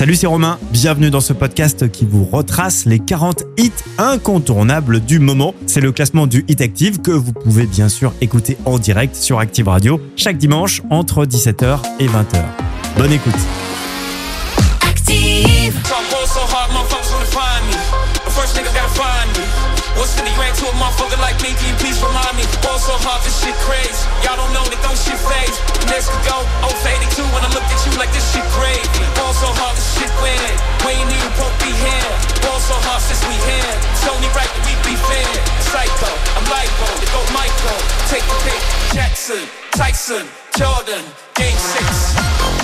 Salut, c'est Romain. Bienvenue dans ce podcast qui vous retrace les 40 hits incontournables du moment. C'est le classement du Hit Active que vous pouvez bien sûr écouter en direct sur Active Radio chaque dimanche entre 17h et 20h. Bonne écoute. Active. What's in the grand to a motherfucker like me? Can you please remind me? Ball so hard, this shit crazy. Y'all don't know that don't shit phase. Next could go 0 for 82 when I look at you like this shit crazy. Ball so hard, this shit weird. We ain't even broke be here. Ball so hard since we here. It's only right that we be fair. Psycho, I'm Lipo, to go Michael. Take the pick. Jackson, Tyson, Jordan, Game 6.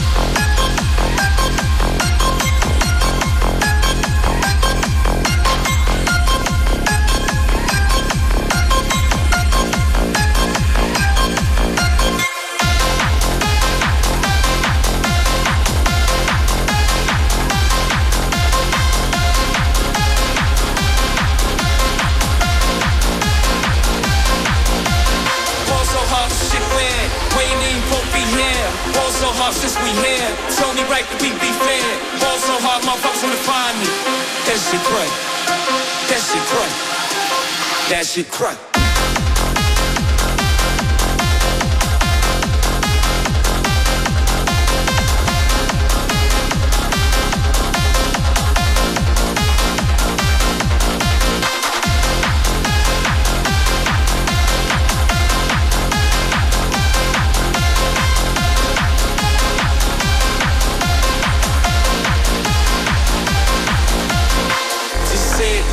Hard since we here. It's only right that we be fair. Ball so hard, motherfuckers wanna find me. That shit crack. That shit crack. That shit crack.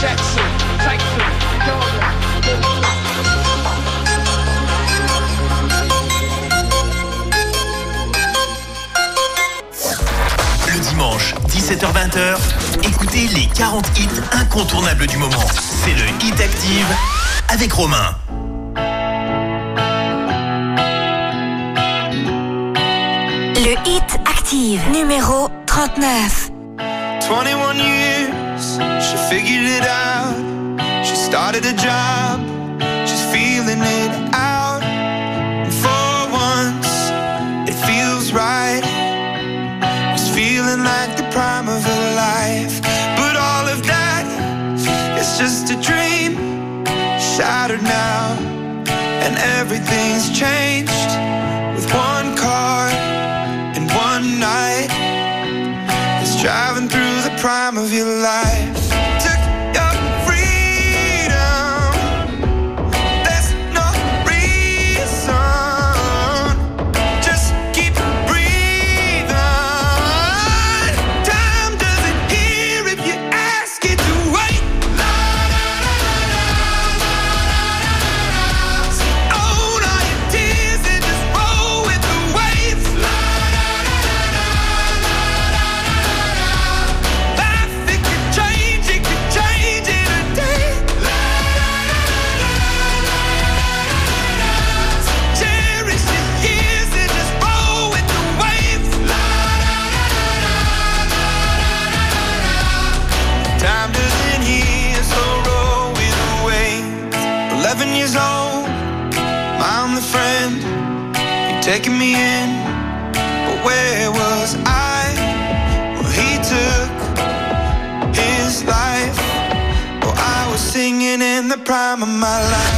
Le dimanche, 17h-20h, écoutez les 40 hits incontournables du moment. C'est le Hit Active avec Romain. Le Hit Active, numéro 39. 21 years, she figured it out. She started a job, she's feeling it out. And for once, it feels right. It's feeling like the prime of her life. But all of that is just a dream, shattered now. And everything's changed prime of my life.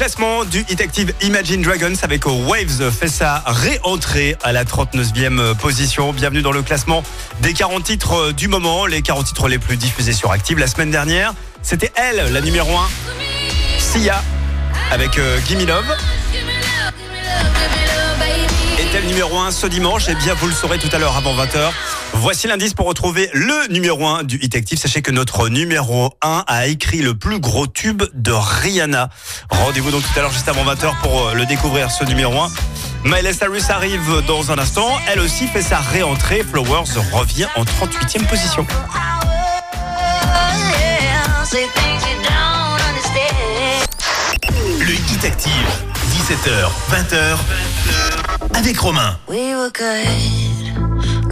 Classement du Hit Active Imagine Dragons avec Waves fait sa réentrée à la 39e position. Bienvenue dans le classement des 40 titres du moment, les 40 titres les plus diffusés sur Active. La semaine dernière, c'était elle, la numéro 1, Sia, avec euh, Gimme Love. Numéro 1 ce dimanche Eh bien, vous le saurez tout à l'heure avant 20h. Voici l'indice pour retrouver le numéro 1 du Hit Active. Sachez que notre numéro 1 a écrit le plus gros tube de Rihanna. Rendez-vous donc tout à l'heure juste avant 20h pour euh, le découvrir ce numéro 1. Miley Cyrus arrive dans un instant. Elle aussi fait sa réentrée. Flowers revient en 38e position. Le Hit Active, 17h, 20h, avec Romain. We were good,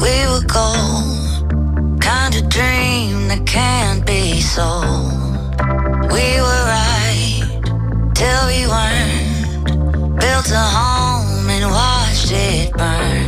we were gold. Kind of dream that can't be sold. We were right till we weren't. Built a home and watched it burn.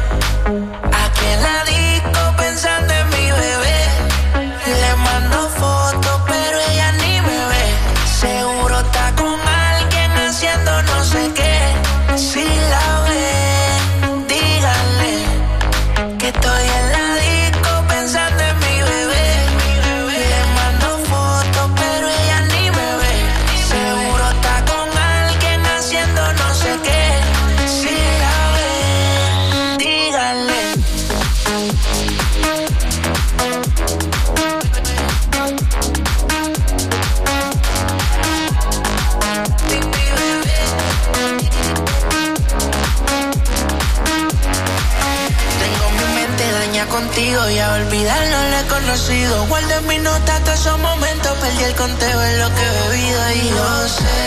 no le he conocido. Guardo en mi nota todos esos momentos, perdí el conteo de lo que he bebido y yo sé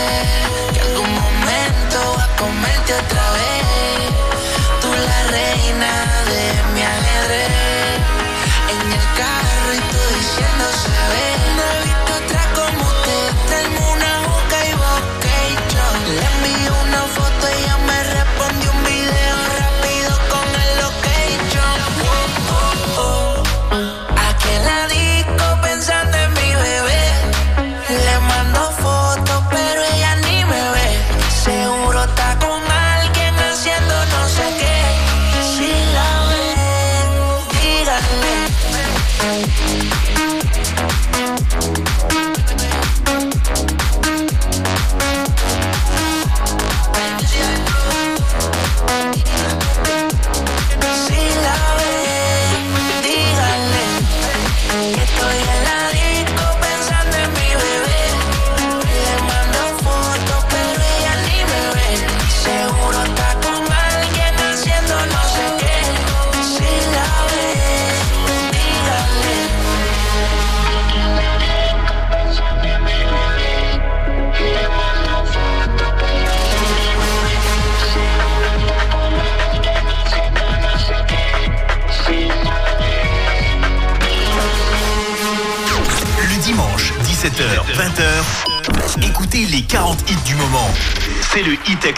que algún momento va a comerte otra vez. Tú la reina de mi ajedrez. En el carro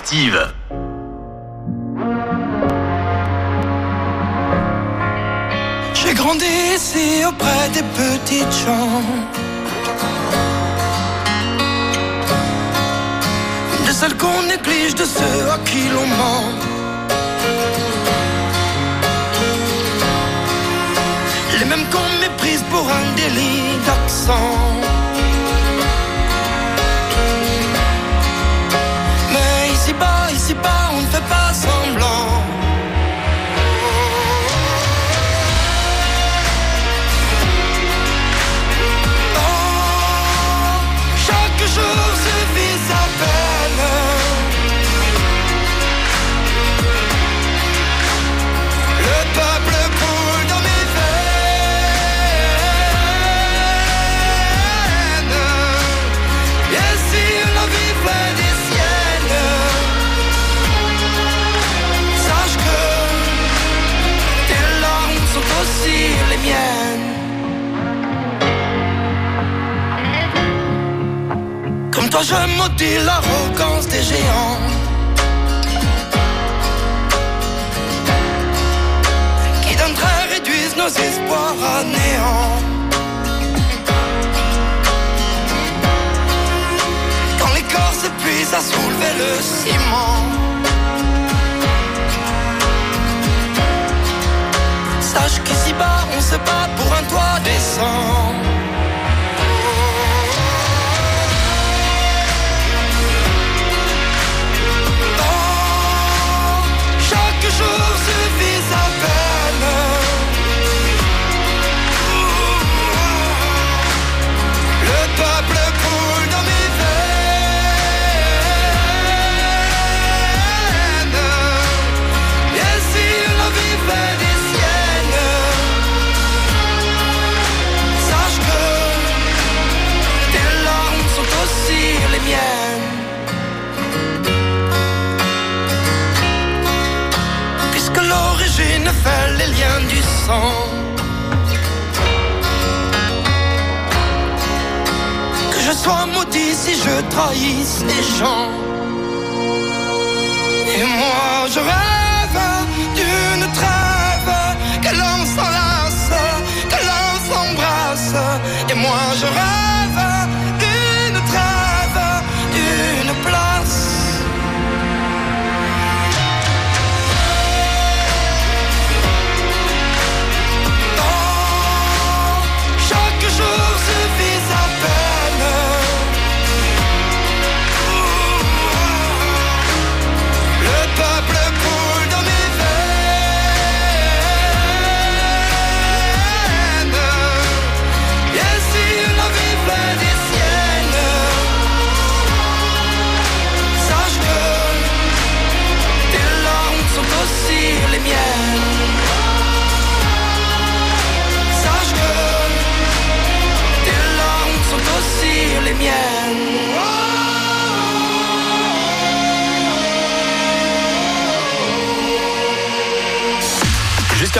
J'ai grandi ici auprès des petites gens. De celles qu'on néglige, de ceux à qui l'on ment. Les mêmes qu'on méprise pour un délit d'accent. Ici bas, on ne fait pas toi, je maudis l'arrogance des géants. Qui d'un trait réduisent nos espoirs à néant. Quand les corps s'épuisent à soulever le ciment. Sache qu'ici bas, on se bat pour un toit décent. Que je sois maudit si je trahisse les gens. Et moi je rêve d'une trêve, que l'on s'enlace, que l'on s'embrasse. Et moi je rêve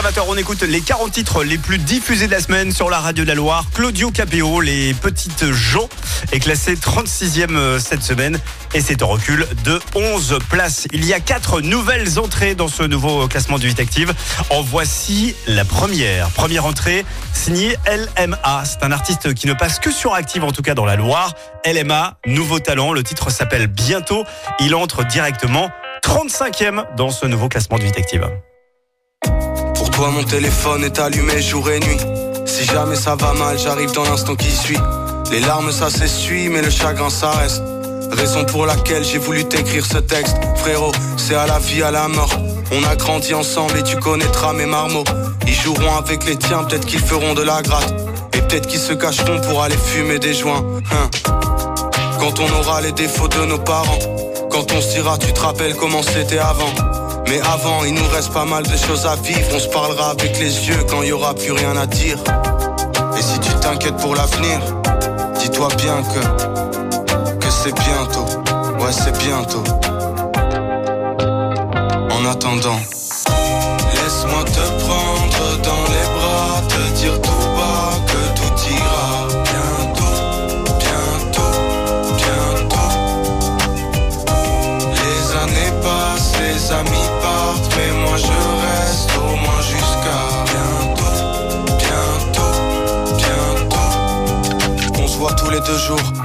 Jusqu'à 20h, on écoute les 40 titres les plus diffusés de la semaine sur la radio de la Loire. Claudio Capéo, Les Petites gens, est classé 36e euh, cette semaine et c'est un recul de 11 places. Il y a quatre nouvelles entrées dans ce nouveau classement du 8 Active. En voici la première. Première entrée signée LMA. C'est un artiste qui ne passe que sur Active, en tout cas dans la Loire. LMA, nouveau talent. Le titre s'appelle Bientôt. Il entre directement 35e dans ce nouveau classement du 8 Active. Toi, mon téléphone est allumé jour et nuit. Si jamais ça va mal, j'arrive dans l'instant qui suit. Les larmes, ça s'essuie, mais le chagrin, ça reste. Raison pour laquelle j'ai voulu t'écrire ce texte. Frérot, c'est à la vie, à la mort. On a grandi ensemble et tu connaîtras mes marmots. Ils joueront avec les tiens, peut-être qu'ils feront de la gratte. Et peut-être qu'ils se cacheront pour aller fumer des joints. Hein. Quand on aura les défauts de nos parents. Quand on se dira, tu te rappelles comment c'était avant. Mais avant, il nous reste pas mal de choses à vivre. On se parlera avec les yeux quand il y aura plus rien à dire. Et si tu t'inquiètes pour l'avenir, dis-toi bien que que c'est bientôt. Ouais, c'est bientôt. En attendant,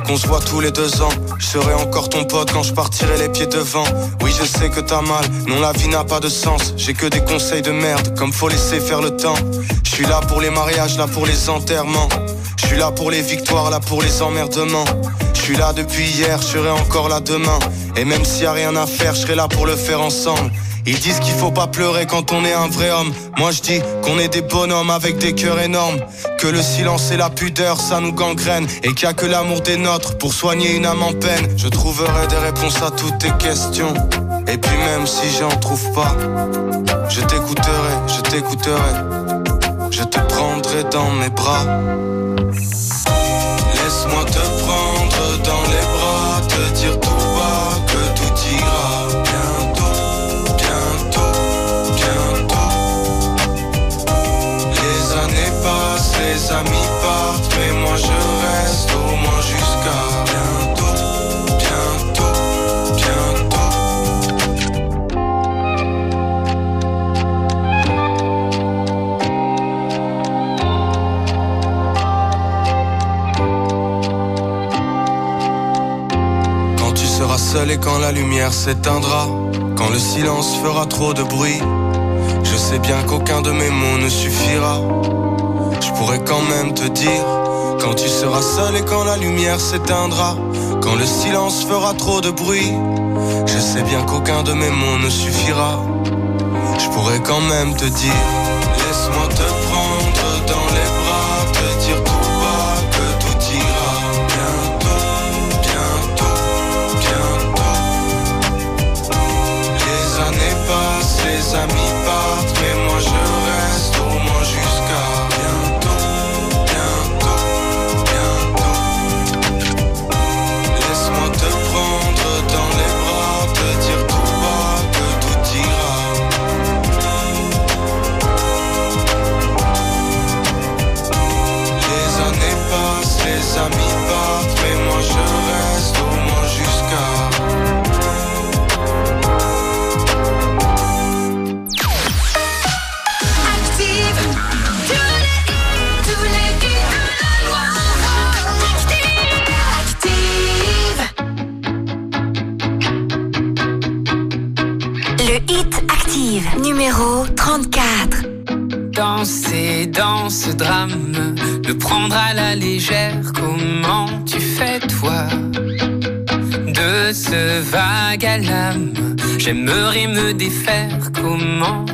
qu'on se voit tous les deux ans. Je serai encore ton pote quand je partirai les pieds devant. Oui, je sais que t'as mal, non, la vie n'a pas de sens. J'ai que des conseils de merde, comme faut laisser faire le temps. Je suis là pour les mariages, là pour les enterrements. Je suis là pour les victoires, là pour les emmerdements. Je suis là depuis hier, je serai encore là demain. Et même s'il y a rien à faire, je serai là pour le faire ensemble. Ils disent qu'il faut pas pleurer quand on est un vrai homme. Moi je dis qu'on est des bonhommes avec des cœurs énormes. Que le silence et la pudeur ça nous gangrène. Et qu'il y a que l'amour des nôtres pour soigner une âme en peine. Je trouverai des réponses à toutes tes questions. Et puis même si j'en trouve pas, je t'écouterai, je t'écouterai. Je te prendrai dans mes bras. Et quand la lumière s'éteindra, quand le silence fera trop de bruit, je sais bien qu'aucun de mes mots ne suffira. Je pourrais quand même te dire, quand tu seras seul et quand la lumière s'éteindra, quand le silence fera trop de bruit, je sais bien qu'aucun de mes mots ne suffira. Je pourrais quand même te dire, j'aimerais me défaire, comment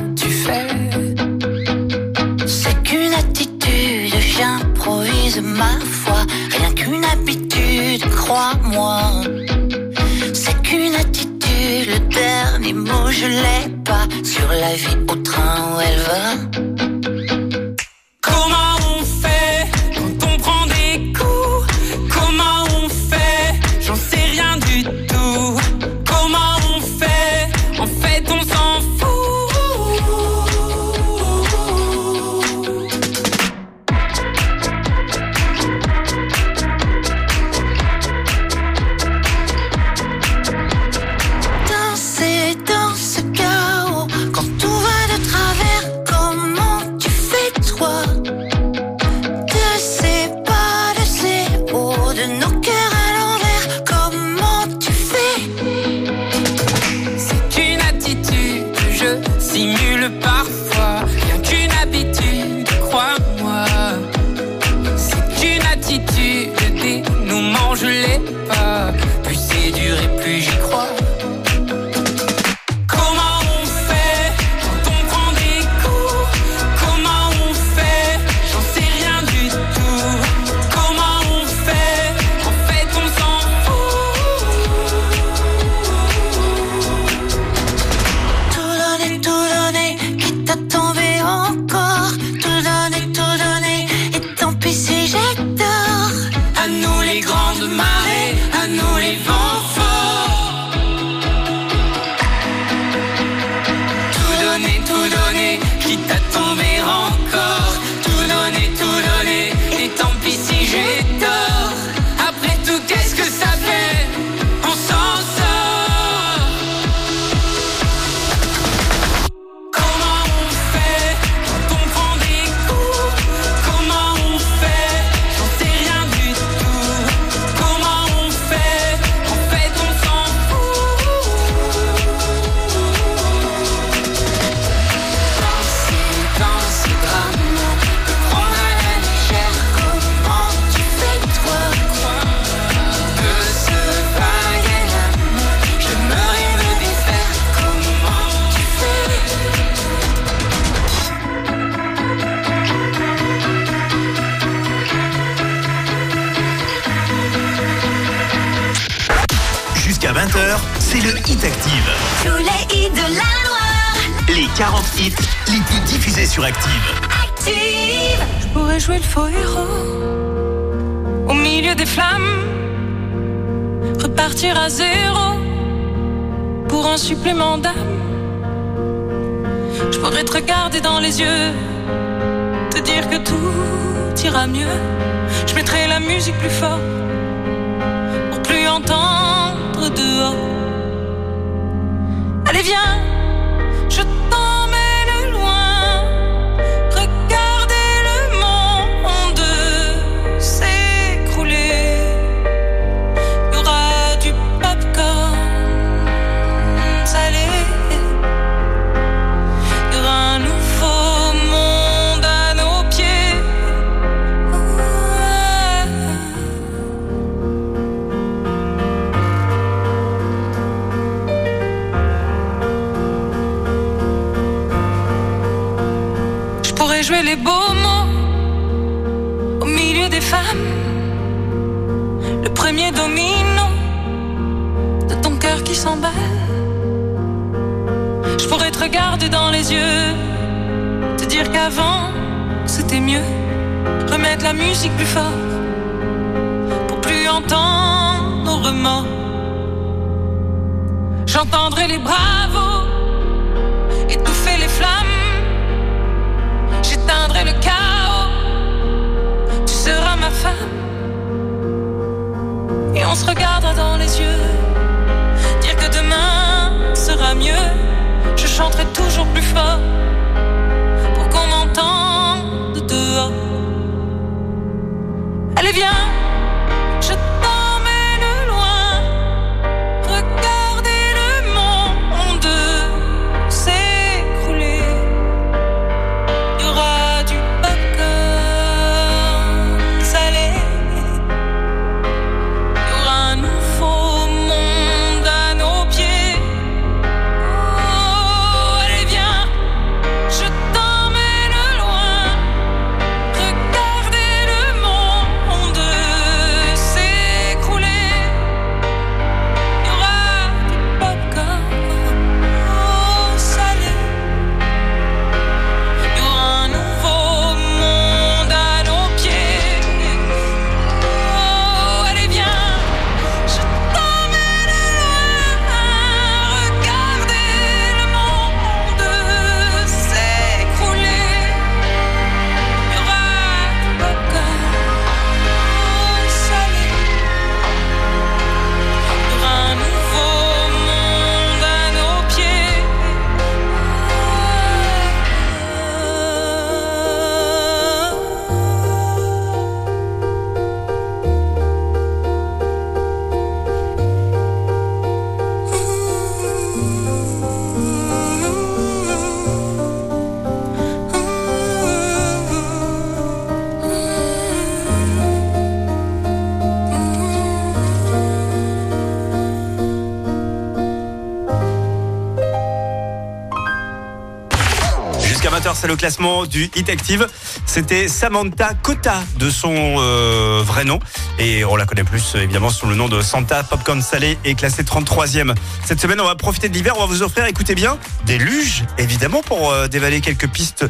le classement du Hit Active. C'était Samantha Cotta de son euh, vrai nom. Et on la connaît plus euh, évidemment sous le nom de Santa Popcorn Salé et classée 33e. Cette semaine, on va profiter de l'hiver. On va vous offrir, écoutez bien, des luges évidemment pour euh, dévaler quelques pistes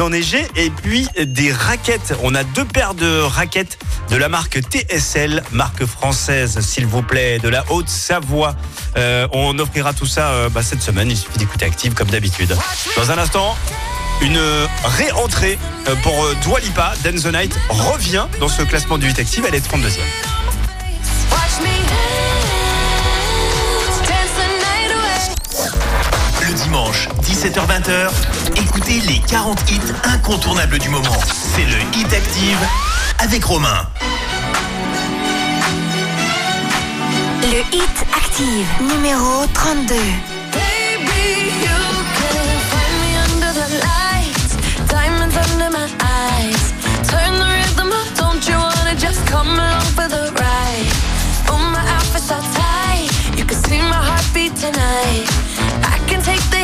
enneigées et puis des raquettes. On a deux paires de raquettes de la marque TSL, marque française, s'il vous plaît, de la Haute-Savoie. Euh, on offrira tout ça bah, cette semaine. Il suffit d'écouter Active comme d'habitude. Dans un instant, une réentrée euh, pour euh, Dwalipa. Dan the Night revient dans ce classement du 8 Active. Elle est 32e. Le dimanche, 17h20, écoutez les 40 hits incontournables du moment. C'est le Hit Active avec Romain. Le Hit Active, numéro 32. tonight. I can take the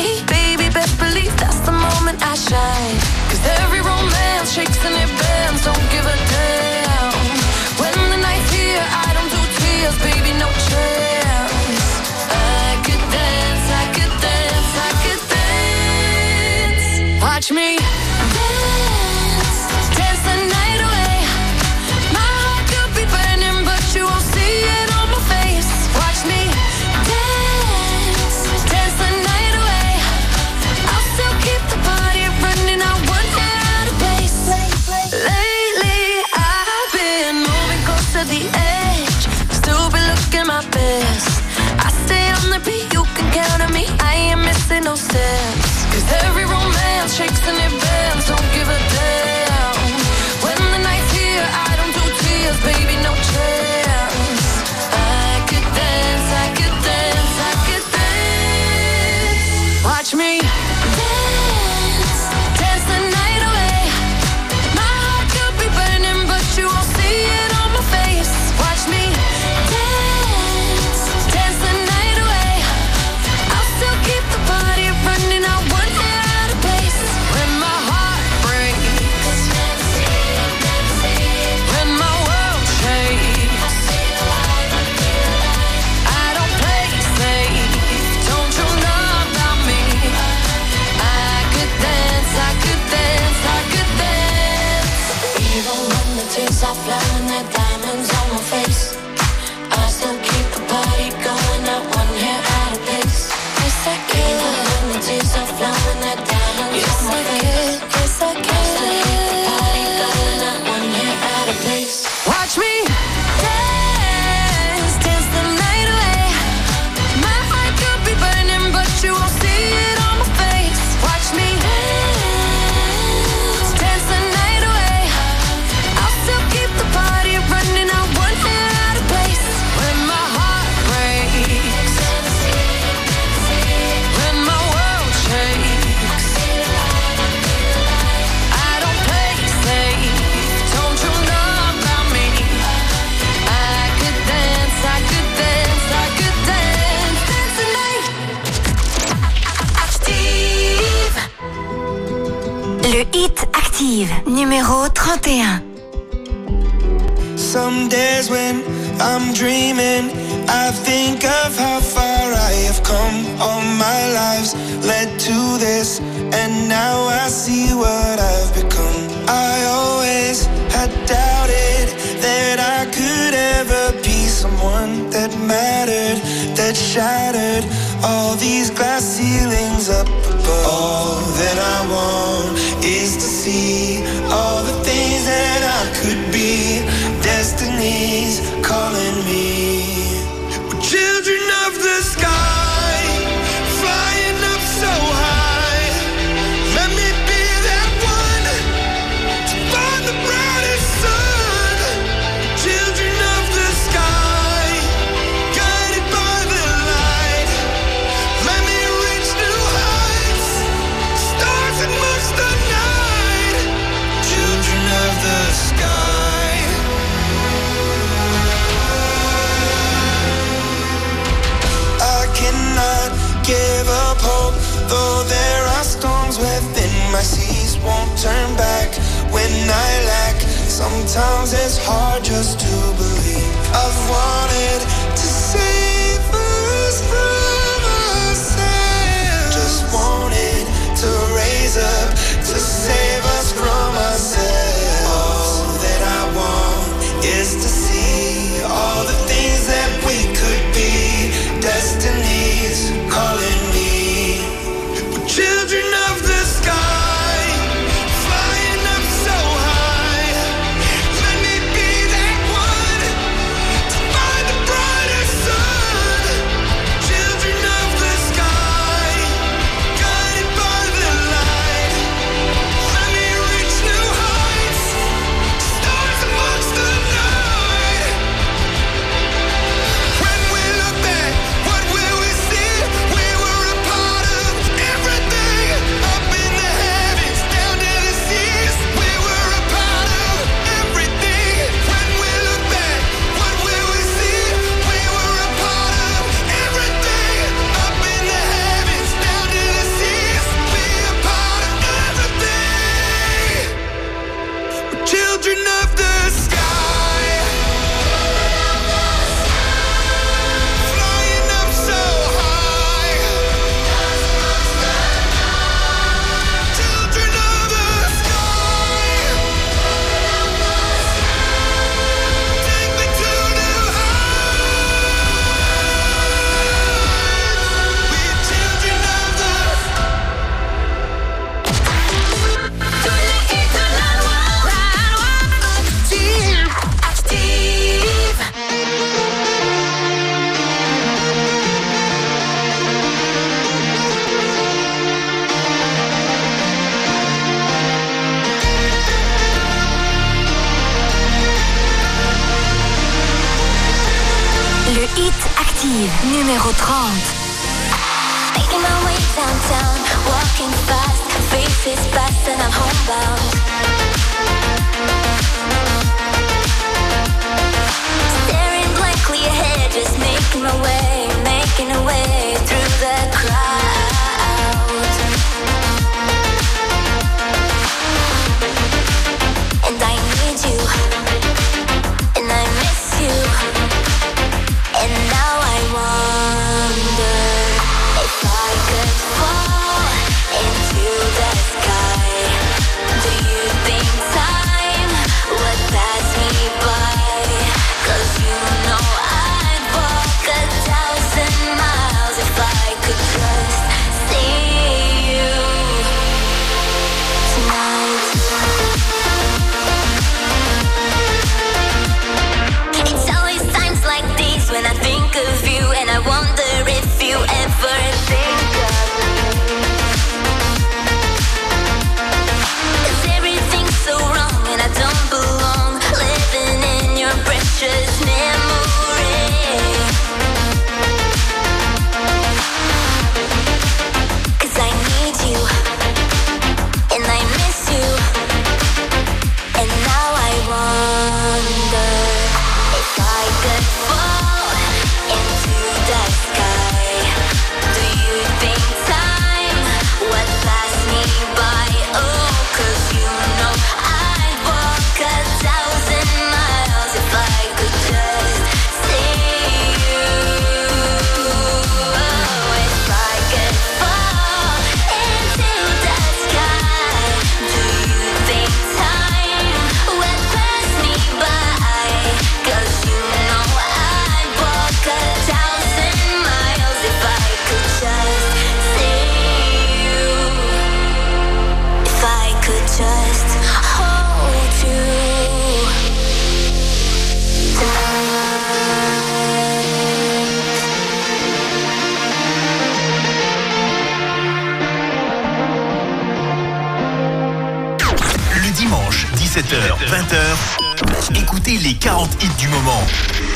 Numéro 31. Some days when I'm dreaming, I think of how far I have come. All my lives led to this, and now I see what I've become. I always had doubted that I could ever be someone that mattered, that shattered all these glass ceilings up above. All that I want. turn back when I lack. Sometimes it's hard just to believe. I've wanted to save us from ourselves. Just wanted to raise up to save.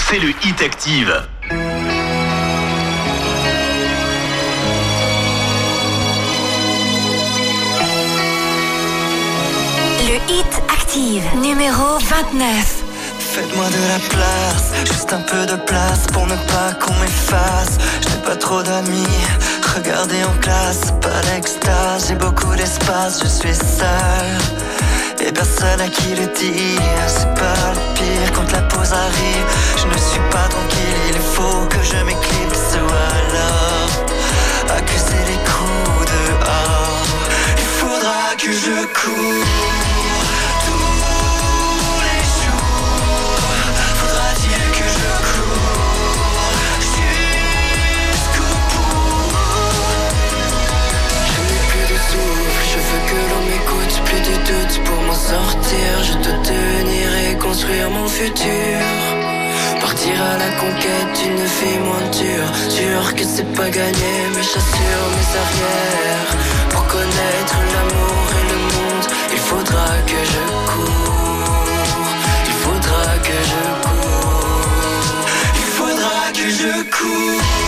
C'est le Hit Active. Le Hit Active, numéro 29. Faites-moi de la place, juste un peu de place pour ne pas qu'on m'efface. J'ai pas trop d'amis, regardez en classe, pas d'extase, j'ai beaucoup d'espace, je suis seul. Et personne à qui le dire, c'est pas le pire quand la pause arrive. Je ne suis pas tranquille, il faut que je m'éclipse ou alors accuser les coups dehors. Il faudra que je cours m'en sortir. Je dois tenir et construire mon futur. Partir à la conquête d'une vie moins dure. Sûr que c'est pas gagné, mais j'assure mes arrières. Pour connaître l'amour et le monde, il faudra que je cours. Il faudra que je cours. Il faudra que je cours.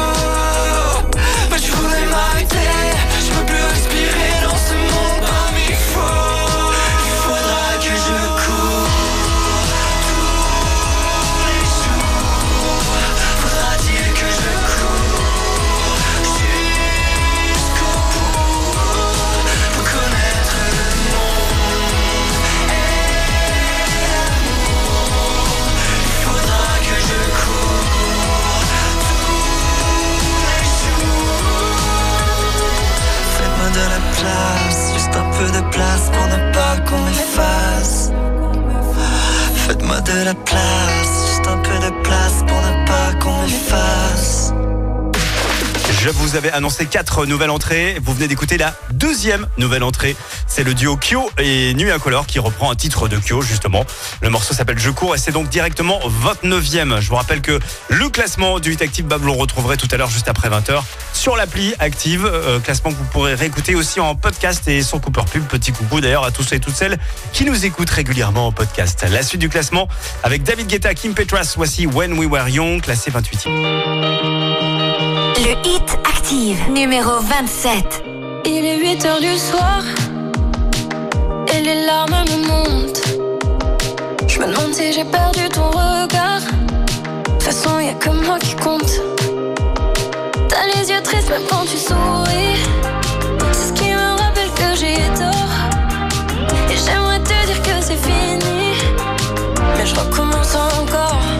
Qu'on m'efface. Faites-moi de la place, juste un peu de place pour ne pas qu'on m'efface. Je vous avais annoncé quatre nouvelles entrées. Vous venez d'écouter la deuxième nouvelle entrée. C'est le duo Kyo et Nuit Incolore qui reprend un titre de Kyo, justement. Le morceau s'appelle Je cours et c'est donc directement 29e. Je vous rappelle que le classement du Hit Active, bah, vous le retrouverez tout à l'heure, juste après 20h, sur l'appli Active. euh, classement que vous pourrez réécouter aussi en podcast et sans coupeur pub. Petit coucou d'ailleurs à tous et toutes celles qui nous écoutent régulièrement en podcast. La suite du classement avec David Guetta, Kim Petras. Voici When We Were Young, classé 28e. Le Hit Active, numéro 27. Il est 8 heures du soir les larmes me montent. Je me demande si j'ai perdu ton regard. De toute façon, y a que moi qui compte. T'as les yeux tristes même quand tu souris. C'est ce qui me rappelle que j'ai tort. Et j'aimerais te dire que c'est fini. Mais je recommence encore.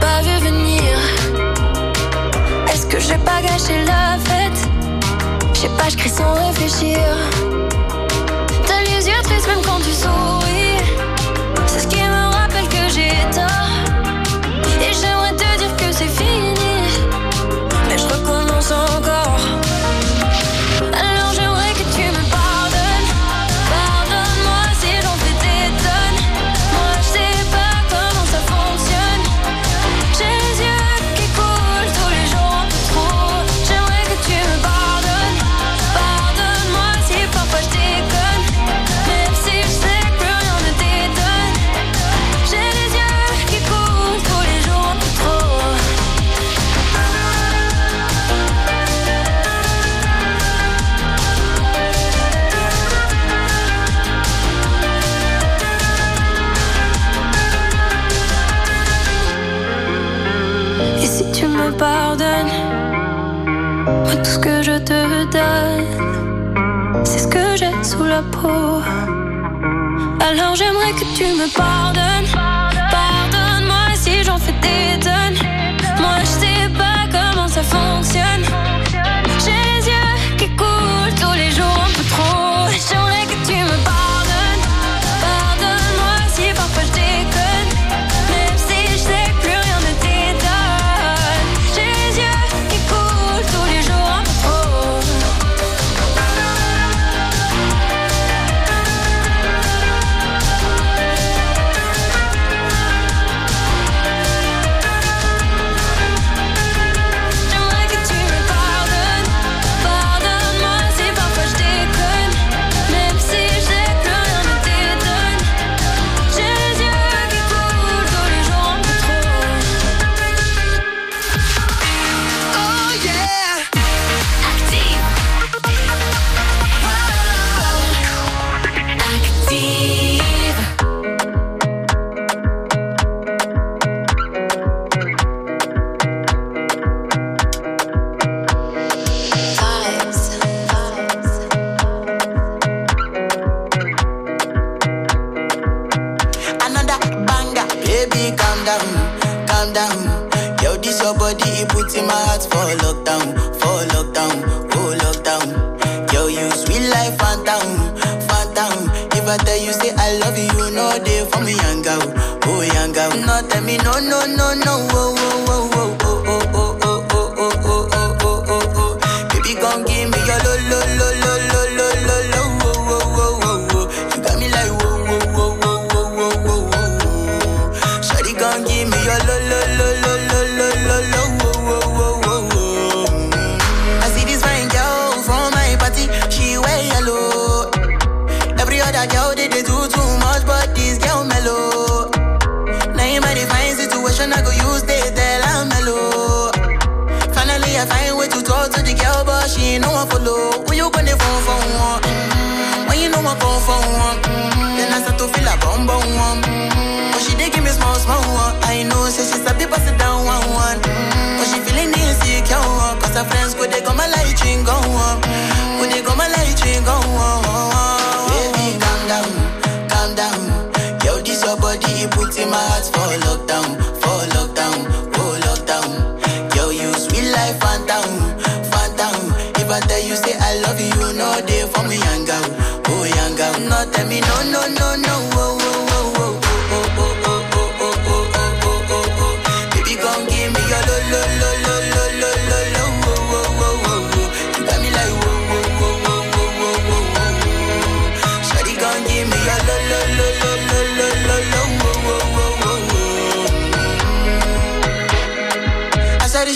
Pas vu venir. Est-ce que j'ai pas gâché la fête? Je sais pas, je sans réfléchir. Alors j'aimerais que tu me pardonnes.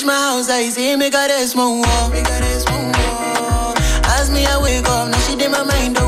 my house, I see me got a small war. Me me, I wake up, now she did my mind. Over.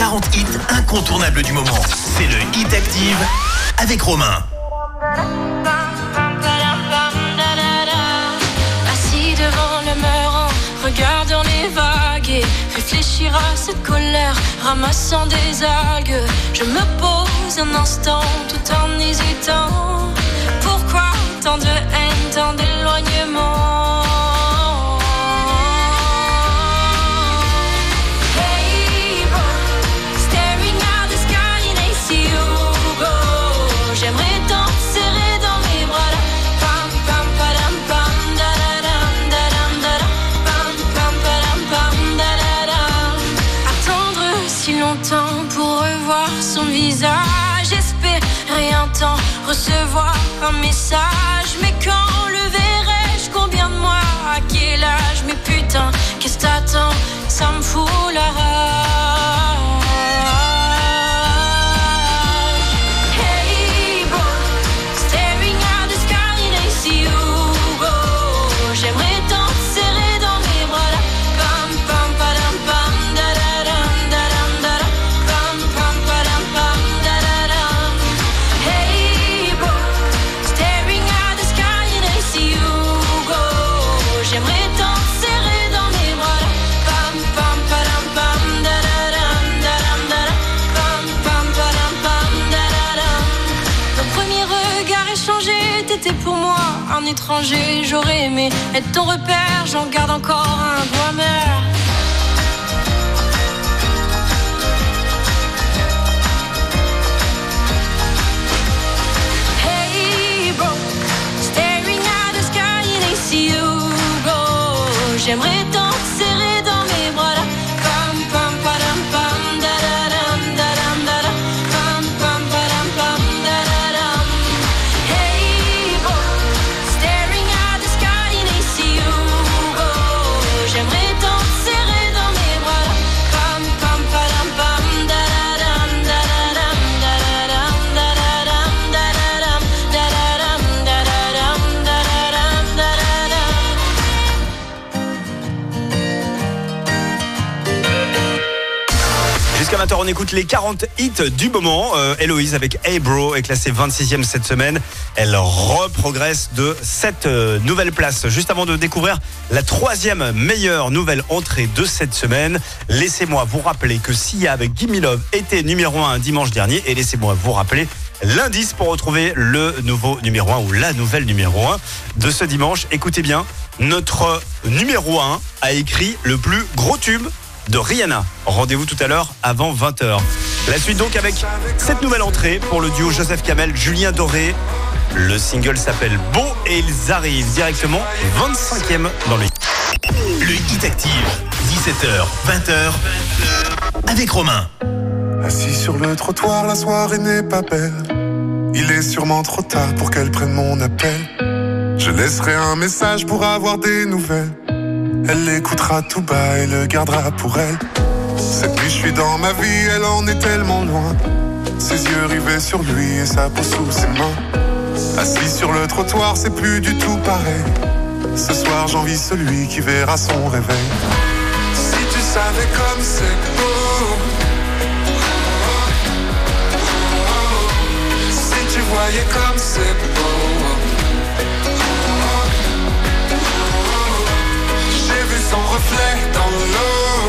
40 hits incontournables du moment. C'est le Hit Active avec Romain. Assis devant le mur en regardant les vagues et réfléchir à cette colère, ramassant des algues. Je me pose un instant tout en hésitant. Pourquoi tant de haine, tant d'éloignement? Recevoir un message. Mais quand le verrai-je? Combien de mois? À quel âge? Mais putain, qu'est-ce que t'attends? Ça me fout la rage. J'aurais aimé être ton repère, j'en garde encore un goût amer. Hey, bro, staring at the sky I see you go. J'aimerais écoute les 40 hits du moment. Euh, Héloïse avec Hey Bro est classée 26e cette semaine. Elle reprogresse de 7 nouvelles places. Juste avant de découvrir la troisième meilleure nouvelle entrée de cette semaine, laissez-moi vous rappeler que Sia avec Gimme Love était numéro 1 dimanche dernier et laissez-moi vous rappeler l'indice pour retrouver le nouveau numéro 1 ou la nouvelle numéro 1 de ce dimanche. Écoutez bien, notre numéro 1 a écrit le plus gros tube de Rihanna. Rendez-vous tout à l'heure avant 20h. La suite donc avec cette nouvelle entrée pour le duo Joseph Kamel, Julien Doré. Le single s'appelle Beau et ils arrivent directement 25e dans le Le Hit Active, 17h, 20h, avec Romain. Assis sur le trottoir, la soirée n'est pas belle. Il est sûrement trop tard pour qu'elle prenne mon appel. Je laisserai un message pour avoir des nouvelles. Elle l'écoutera tout bas et le gardera pour elle. Cette nuit, je suis dans ma vie, elle en est tellement loin. Ses yeux rivés sur lui et sa peau sous ses mains. Assis sur le trottoir, c'est plus du tout pareil. Ce soir, j'envie celui qui verra son réveil. Si tu savais comme c'est beau. Si tu voyais comme c'est beau. Son reflet dans l'eau.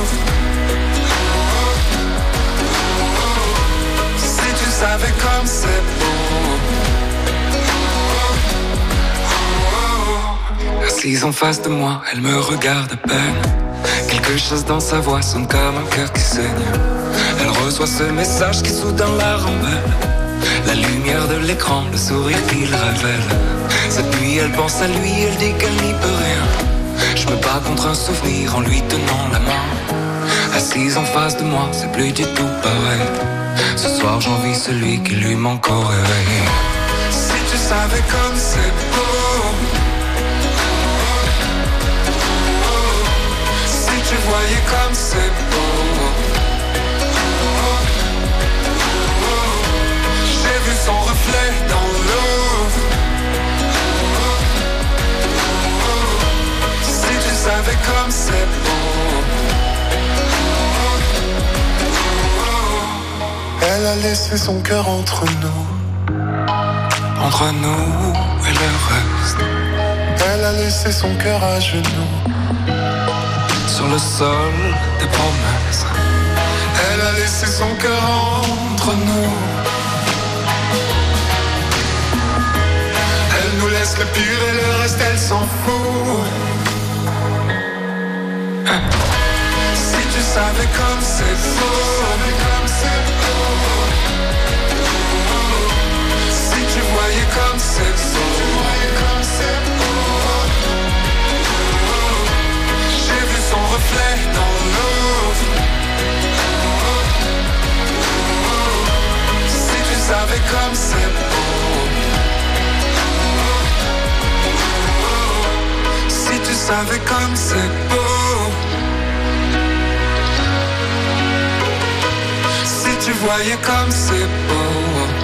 Si tu savais comme c'est beau. Assise en face de moi, elle me regarde à peine. Quelque chose dans sa voix sonne comme un cœur qui saigne. Elle reçoit ce message qui soudain la rembelle. La lumière de l'écran, le sourire qu'il révèle. Cette nuit, elle pense à lui, elle dit qu'elle n'y peut rien. Je me bats contre un souvenir en lui tenant la main. Assise en face de moi, c'est plus du tout pareil. Ce soir, j'envie celui qui lui manque au réveil. Si tu savais comme c'est beau. Si tu voyais comme c'est beau. Comme c'est beau. Elle a laissé son cœur entre nous. Entre nous et le reste, Elle a laissé son cœur à genoux. sur le sol des promesses. Elle a laissé son cœur entre nous. Elle nous laisse le pire et le reste elle s'en fout. Si tu savais comme c'est beau, comme c'est beau. Si tu voyais comme c'est beau, comme c'est beau. J'ai vu son reflet dans l'eau. Si tu savais comme c'est beau. Si tu savais comme c'est beau. Tu voyais comme c'est beau.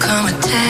Come a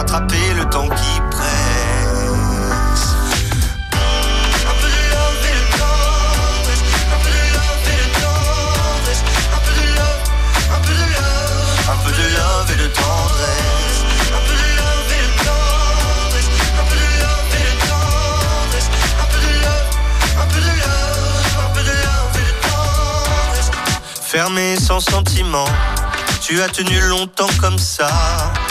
rattraper le temps qui presse. Un peu de love et de tendresse, un peu de love et de tendresse, un peu de love, un peu de love, un peu de love et de tendresse, un peu de love et de tendresse, un peu de love et de tendresse, un peu de love, un peu de love, un peu de love et de tendresse. Fermé sans sentiment, tu as tenu longtemps comme ça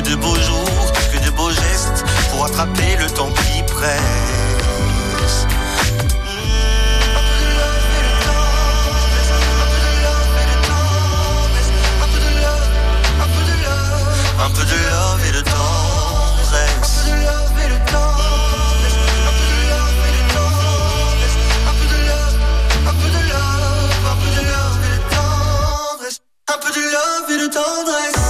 Que de beaux jours, que de beaux gestes, pour attraper le temps qui presse. Un peu de love et de tendresse. Un peu de love et de tendresse. Un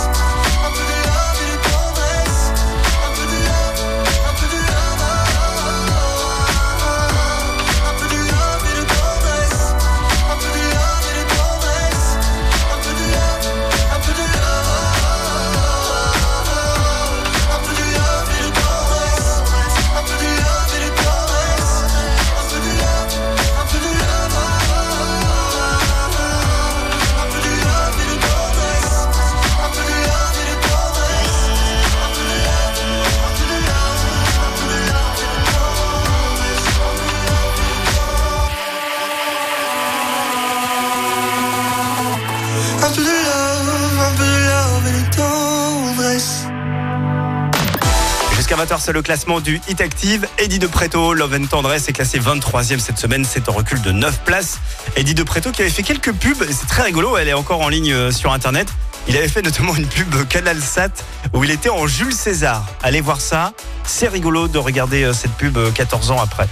Jusqu'à 20h, c'est le classement du Hit Active. Eddie de Preto, Love and Tendresse, est classé 23e cette semaine. C'est un recul de 9 places. Eddie de Preto qui avait fait quelques pubs, c'est très rigolo, elle est encore en ligne euh, sur Internet. Il avait fait notamment une pub Canal Sat où il était en Jules César. Allez voir ça. C'est rigolo de regarder euh, cette pub euh, 14 ans après.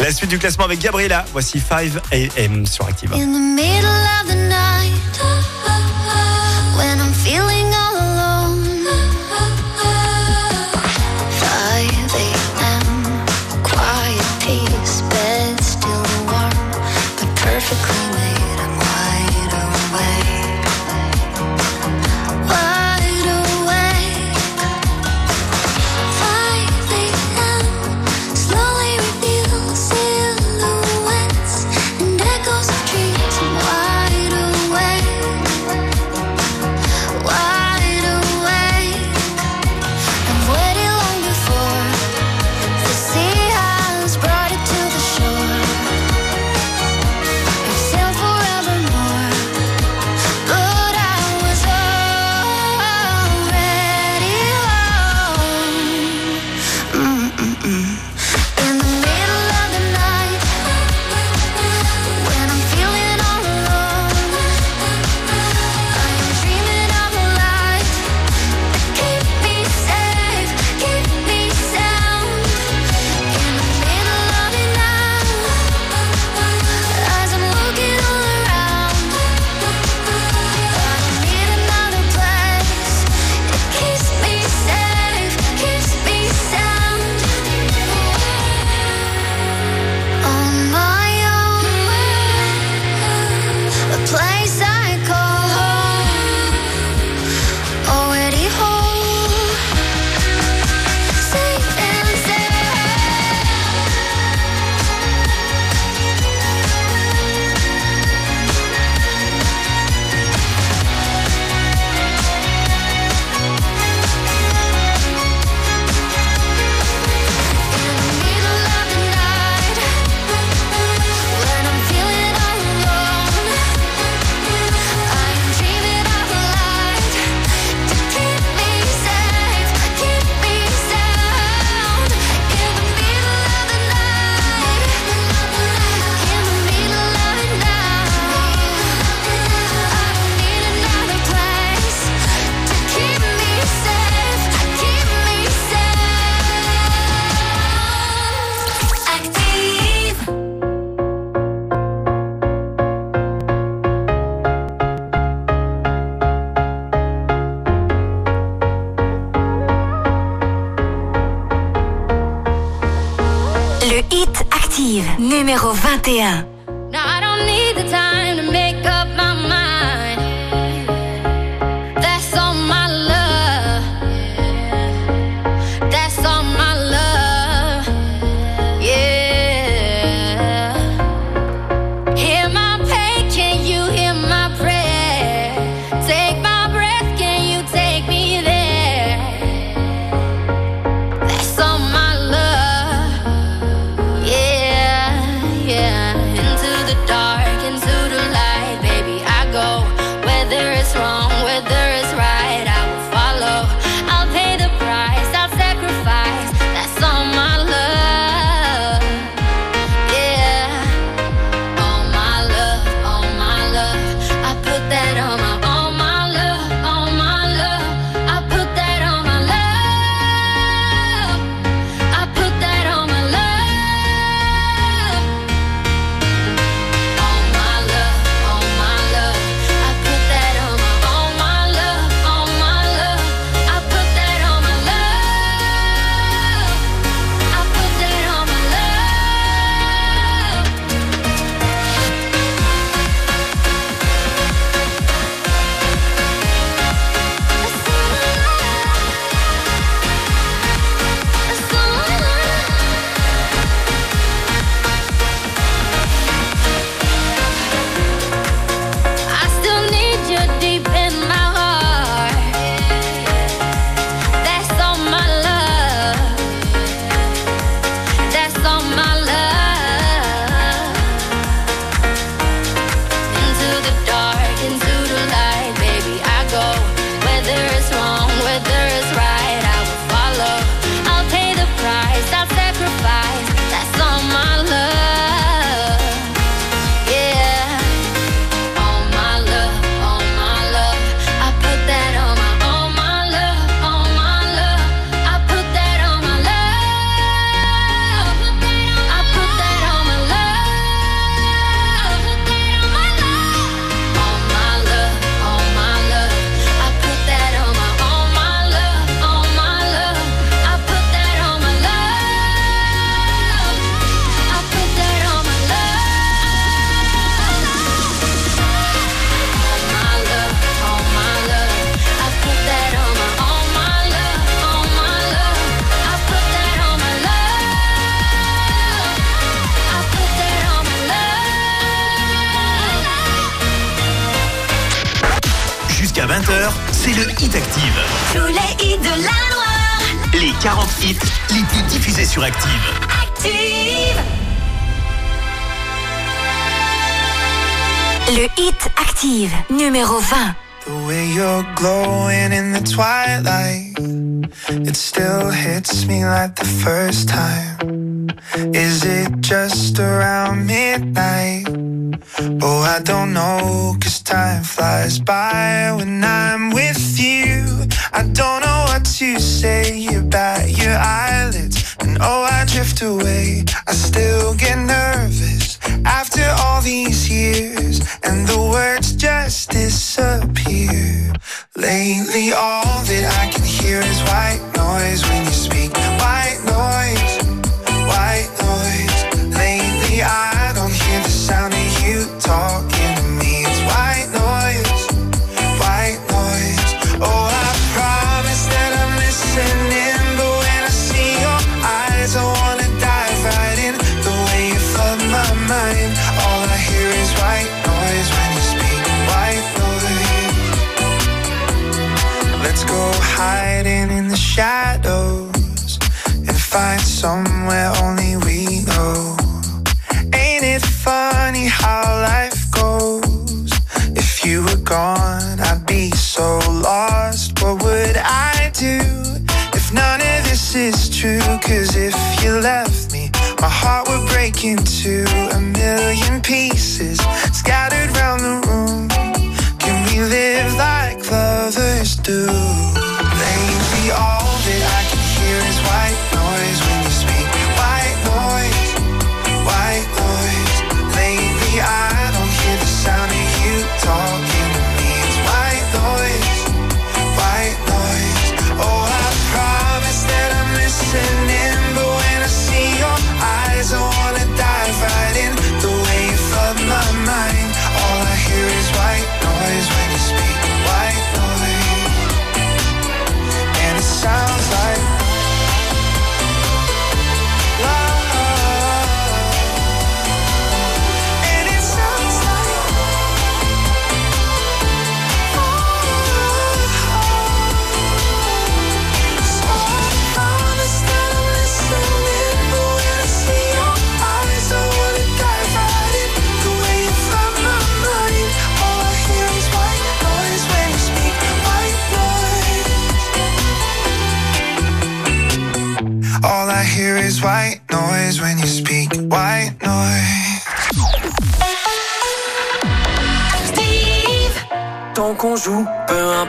La suite du classement avec Gabriela. Voici 5 AM sur Active.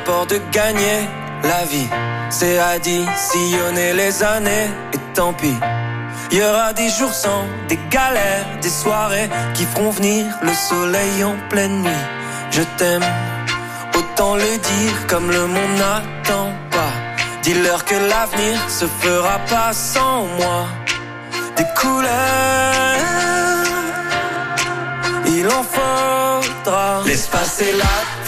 de gagner la vie, c'est à sillonner les années, et tant pis. Il y aura des jours sans, des galères, des soirées qui feront venir le soleil en pleine nuit. Je t'aime, autant le dire comme le monde n'attend pas. Dis-leur que l'avenir se fera pas sans moi. Des couleurs, il en faudra. L'espace est là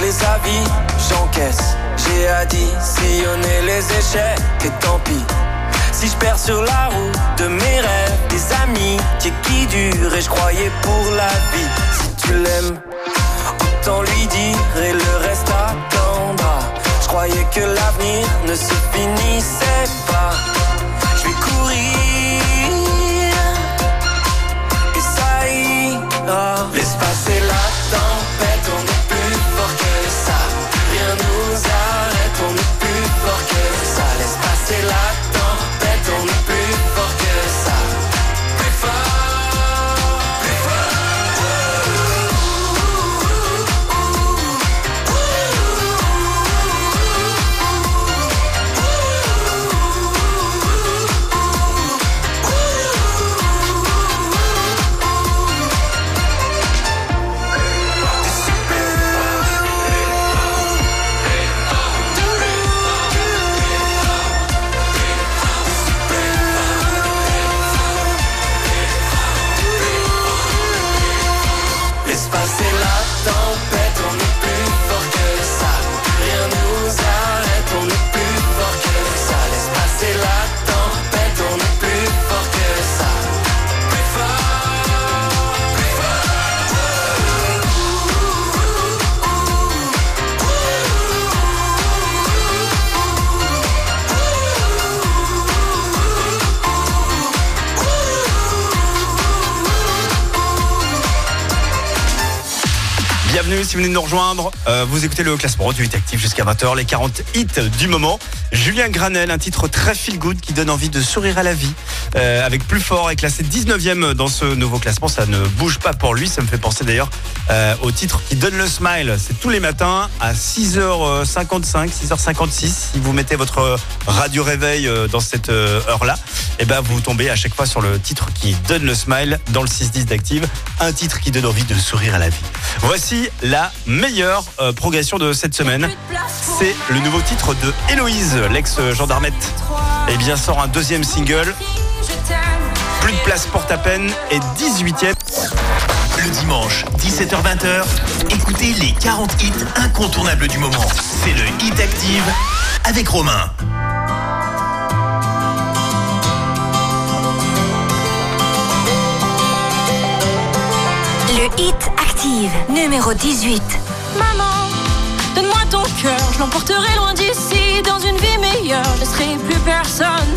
les avis, j'encaisse. J'ai à dit sillonner les échecs et tant pis. Si je perds sur la route de mes rêves, des amis qui durent et je croyais pour la vie. Si tu l'aimes, autant lui dire et le reste attendra. Je croyais que l'avenir ne se finissait pas. Je vais courir et ça ira. L'espace est là venez nous rejoindre. Euh, vous écoutez le classement du Hit Active jusqu'à 20h, les 40 hits du moment. Julien Granel, un titre très feel good qui donne envie de sourire à la vie. Euh, avec plus fort, est classé 19e dans ce nouveau classement. Ça ne bouge pas pour lui. Ça me fait penser d'ailleurs euh, au titre qui donne le smile. C'est tous les matins à 6h55, 6h56. Si vous mettez votre radio réveil dans cette heure-là, et ben vous tombez à chaque fois sur le titre qui donne le smile dans le 6-10 d'Active. Un titre qui donne envie de sourire à la vie. Voici la meilleure euh, progression de cette semaine. C'est le nouveau titre de Héloïse, l'ex-gendarmette. Eh bien, sort un deuxième single. Plus de place pour ta peine et 18e. Le dimanche, 17h-20h, écoutez les 40 hits incontournables du moment. C'est le Hit Active avec Romain. Le hit numéro 18. Maman, donne-moi ton cœur, je l'emporterai loin d'ici, dans une vie meilleure. Je laisserai plus personne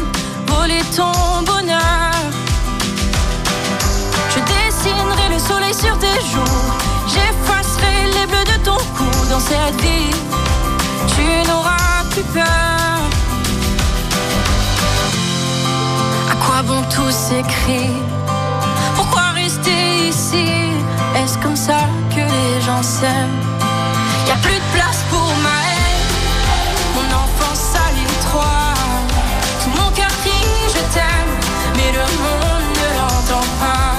voler ton bonheur. Je dessinerai le soleil sur tes joues, j'effacerai les bleus de ton cou dans cette vie. Tu n'auras plus peur. À quoi bon tous ces cris Pourquoi rester ici? Est-ce comme ça que les gens s'aiment? Y a plus de place pour ma haine. Mon enfance salit trois. Tout mon cœur crie je t'aime Mais le monde ne l'entend pas.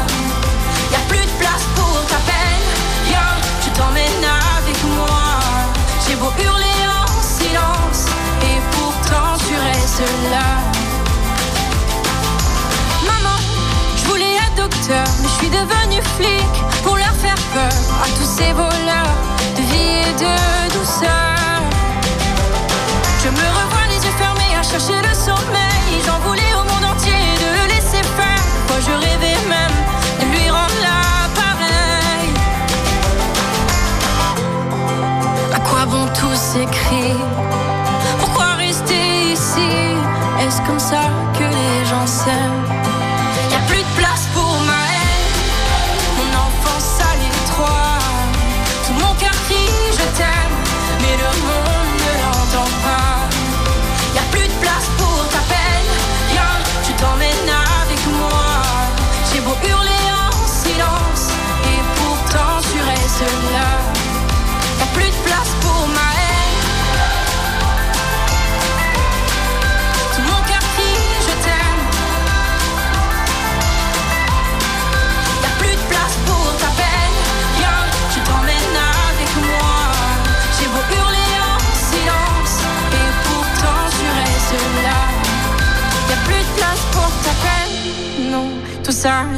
Y a plus de place pour ta peine. Viens, je t'emmène avec moi. J'ai beau hurler en silence Et pourtant tu restes là. Maman, je voulais être docteur, mais je suis devenu flic faire peur à tous ces voleurs de vie et de douceur. Je me revois les yeux fermés à chercher le sommeil. J'en voulais au monde entier de le laisser faire. Moi je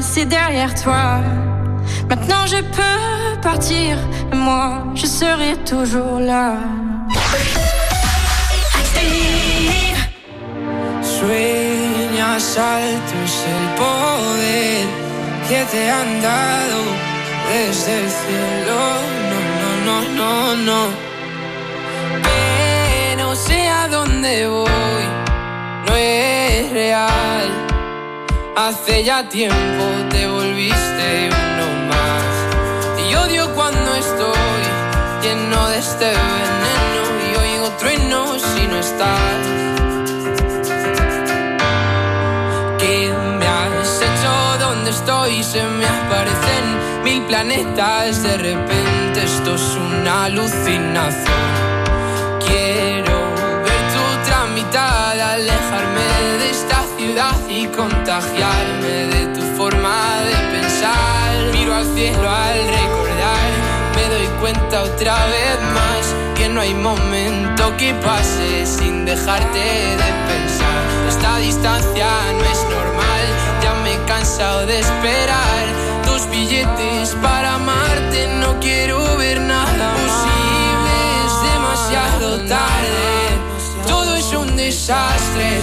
c'est derrière toi Maintenant je peux partir moi je serai toujours là Sueñas alto es el poder que te han dado desde el cielo. No, no, no, no, no. Pero sé a dónde voy, Hace ya tiempo te volviste uno más. Y odio cuando estoy lleno de este veneno y oigo truenos si no estás. ¿Qué me has hecho? ¿Dónde estoy? Se me aparecen mil planetas. De repente esto es una alucinación. Quiero ver tu tramitada, alejarme de esta y contagiarme de tu forma de pensar. Miro al cielo al recordar, me doy cuenta otra vez más que no hay momento que pase sin dejarte de pensar. Esta distancia no es normal, ya me he cansado de esperar tus billetes para amarte. No quiero ver nada posible, es demasiado tarde. Todo es un desastre,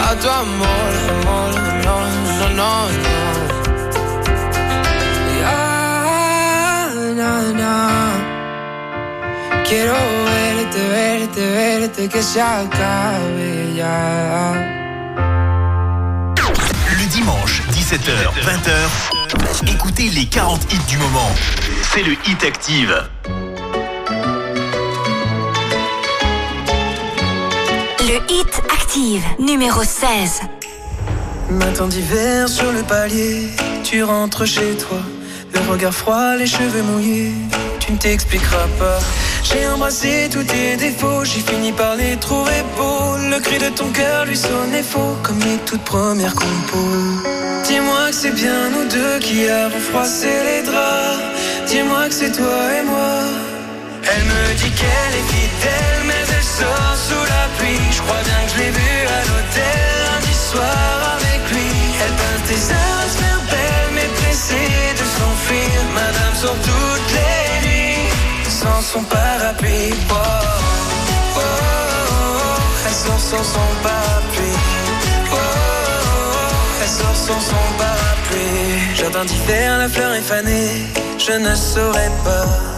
a tu amor, amor, no, no, no, no. Ya, na, na. Quiero verte. Le dimanche, 17h, 20h, écoutez les 40 hits du moment. C'est le Hit Active. Le hit active, numéro 16. Matin d'hiver sur le palier, tu rentres chez toi. Le regard froid, les cheveux mouillés, tu ne t'expliqueras pas. J'ai embrassé tous tes défauts, j'ai fini par les trouver beaux. Le cri de ton cœur lui sonnait faux, comme les toutes premières compos. Dis-moi que c'est bien nous deux qui avons froissé les draps. Dis-moi que c'est toi et moi. Elle me dit qu'elle est fidèle, mais elle sort sous la pluie. Je crois bien que je l'ai vue à l'hôtel lundi soir avec lui. Elle peint tes heures se faire belle, mais pressée de s'enfuir. Madame sort toutes les nuits sans son parapluie. Oh, oh, oh. Elle sort sans son parapluie. Oh, oh, oh. Elle sort sans son parapluie. Jardin d'hiver, la fleur est fanée. Je ne saurais pas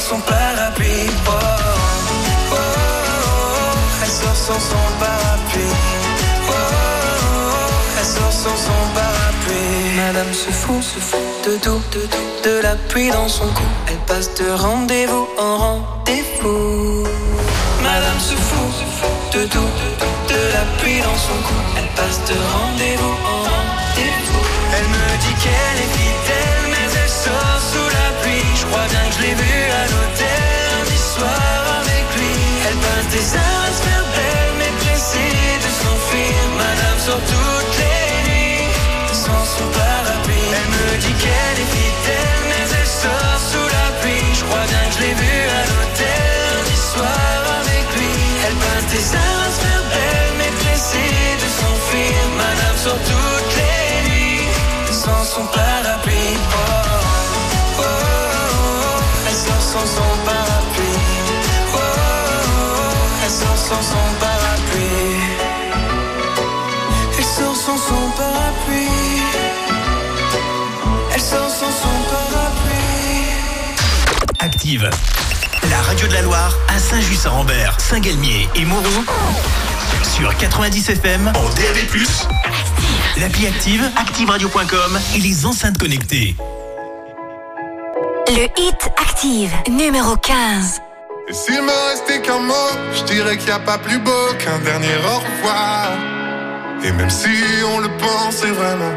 son parapluie. Oh, oh, oh. Elle sort sans son parapluie. Oh, oh. Elle sort sans son parapluie. Madame se fout, se fout de tout, de tout, de la pluie dans son cou. Elle passe de rendez-vous en rendez-vous. Madame se fout, se fout de tout, de tout, de la pluie dans son cou. Elle passe de rendez-vous en rendez-vous. Elle me dit qu'elle est fidèle, mais elle sort crois bien que je l'ai vue à l'hôtel lundi soir avec lui. Elle passe des heures à se faire belle, mais pressée de s'enfuir. Madame sort toutes les nuits sans son parapluie. Elle me dit qu'elle est fidèle, mais elle sort sous la pluie. Je crois bien que je l'ai vue à l'hôtel lundi soir avec lui. Elle passe des heures à se faire belle, mais pressée de s'enfuir. Madame sort toutes son parapluie. Elle sort sans son parapluie. Active. La radio de la Loire à Saint-Just-Saint-Rambert, Saint-Galmier et Moreau. Sur 90 FM en DAB+. L'appli Active, activeradio.com et les enceintes connectées. Le hit active, numéro 15. Et s'il me restait qu'un mot, je dirais qu'il n'y a pas plus beau qu'un dernier au revoir. Et même si on le pensait vraiment,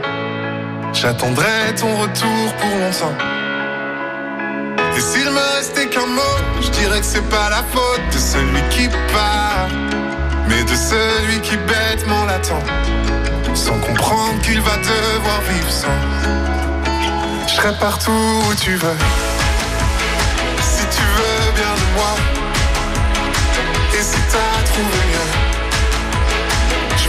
j'attendrai ton retour pour longtemps. Et s'il me restait qu'un mot, je dirais que c'est pas la faute de celui qui part, mais de celui qui bêtement l'attend. sans comprendre qu'il va devoir vivre sans. Je serai partout où tu veux, si tu veux bien de moi. Et si t'as trouvé mieux,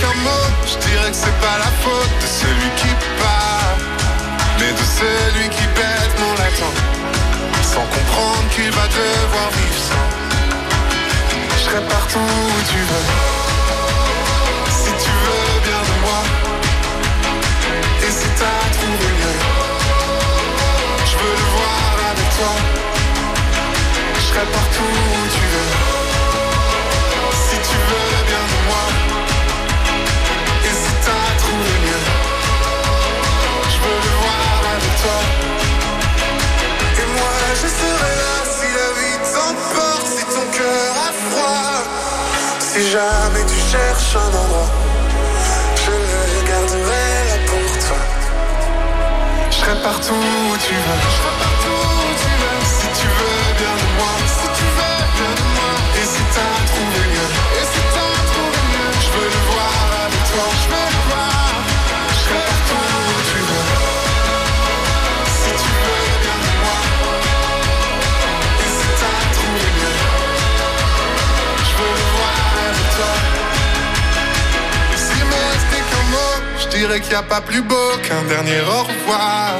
Qu'un mot, je dirais que c'est pas la faute de celui qui part, mais de celui qui bête mon latin, sans comprendre qu'il va devoir vivre sans. Je serai partout où tu veux, si tu veux bien de moi. Et si t'as trouvé mieux, je veux le voir avec toi. Je serai partout où tu veux, Et moi je serai là si la vie t'emporte, si ton cœur a froid. Si jamais tu cherches un endroit, je le garderai là pour toi. Je serai partout où tu veux. Partout où tu veux. Si tu veux bien de moi. Si tu veux bien de moi. Et si t'as trouvé dirais qu'il n'y a pas plus beau qu'un dernier au revoir.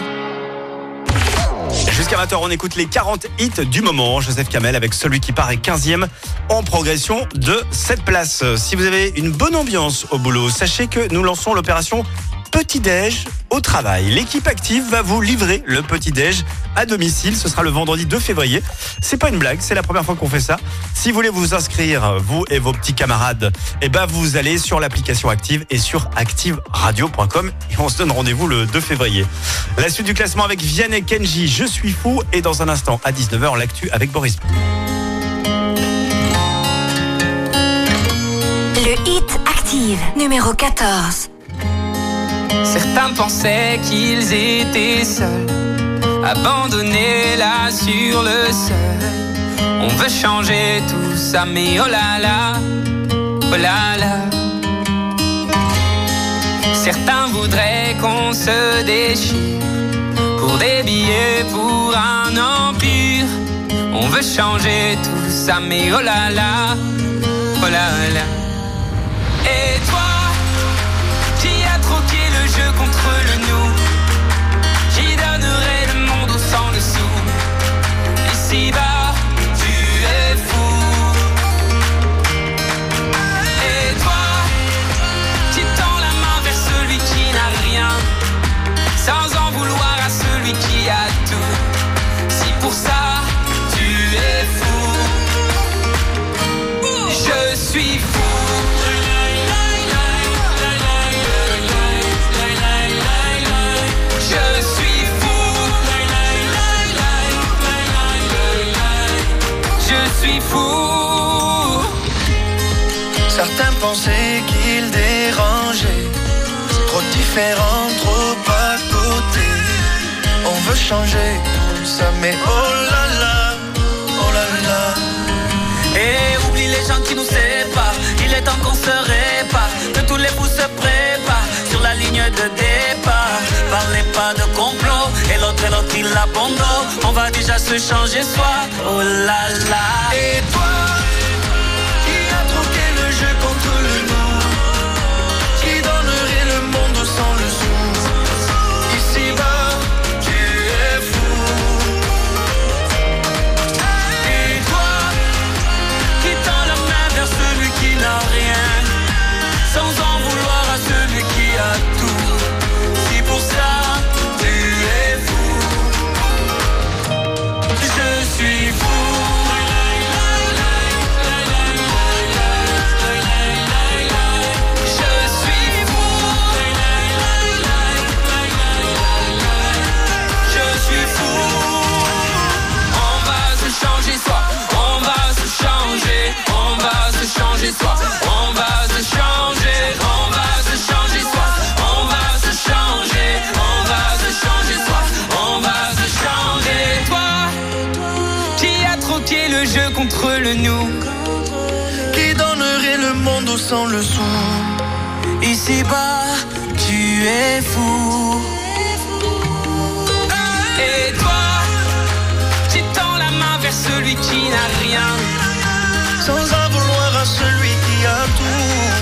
Jusqu'à 20h, on écoute les 40 hits du moment. Joseph Kamel avec celui qui paraît 15e en progression de cette place. Si vous avez une bonne ambiance au boulot, sachez que nous lançons l'opération Petit Déj au travail. L'équipe active va vous livrer le petit déj à domicile. Ce sera le vendredi 2 février. C'est pas une blague, c'est la première fois qu'on fait ça. Si vous voulez vous inscrire, vous et vos petits camarades, eh ben vous allez sur l'application Active et sur activeradio.com et on se donne rendez-vous le 2 février. La suite du classement avec Vianney Kenji, Je suis fou et dans un instant à 19h l'actu avec Boris. Le hit active, numéro 14. Certains pensaient qu'ils étaient seuls, abandonnés là sur le seuil. On veut changer tout ça, mais oh là là, oh là là. Certains voudraient qu'on se déchire pour des billets, pour un empire. On veut changer tout ça, mais oh là là, oh là là. Pensaient qu'il dérangeait. Trop différent, trop à côté. On veut changer tout ça, mais oh là là, oh là là. Et oublie les gens qui nous séparent. Il est temps qu'on se répare. Que tous les bouts se préparent sur la ligne de départ. Parlez pas de complot. Et l'autre et l'autre il abandonne. On va déjà se changer soi. Oh là là. nous Qui donnerait le monde au sans le sou Ici-bas, tu es fou. Et toi, tu tends la main vers celui qui n'a rien Sans en vouloir à celui qui a tout.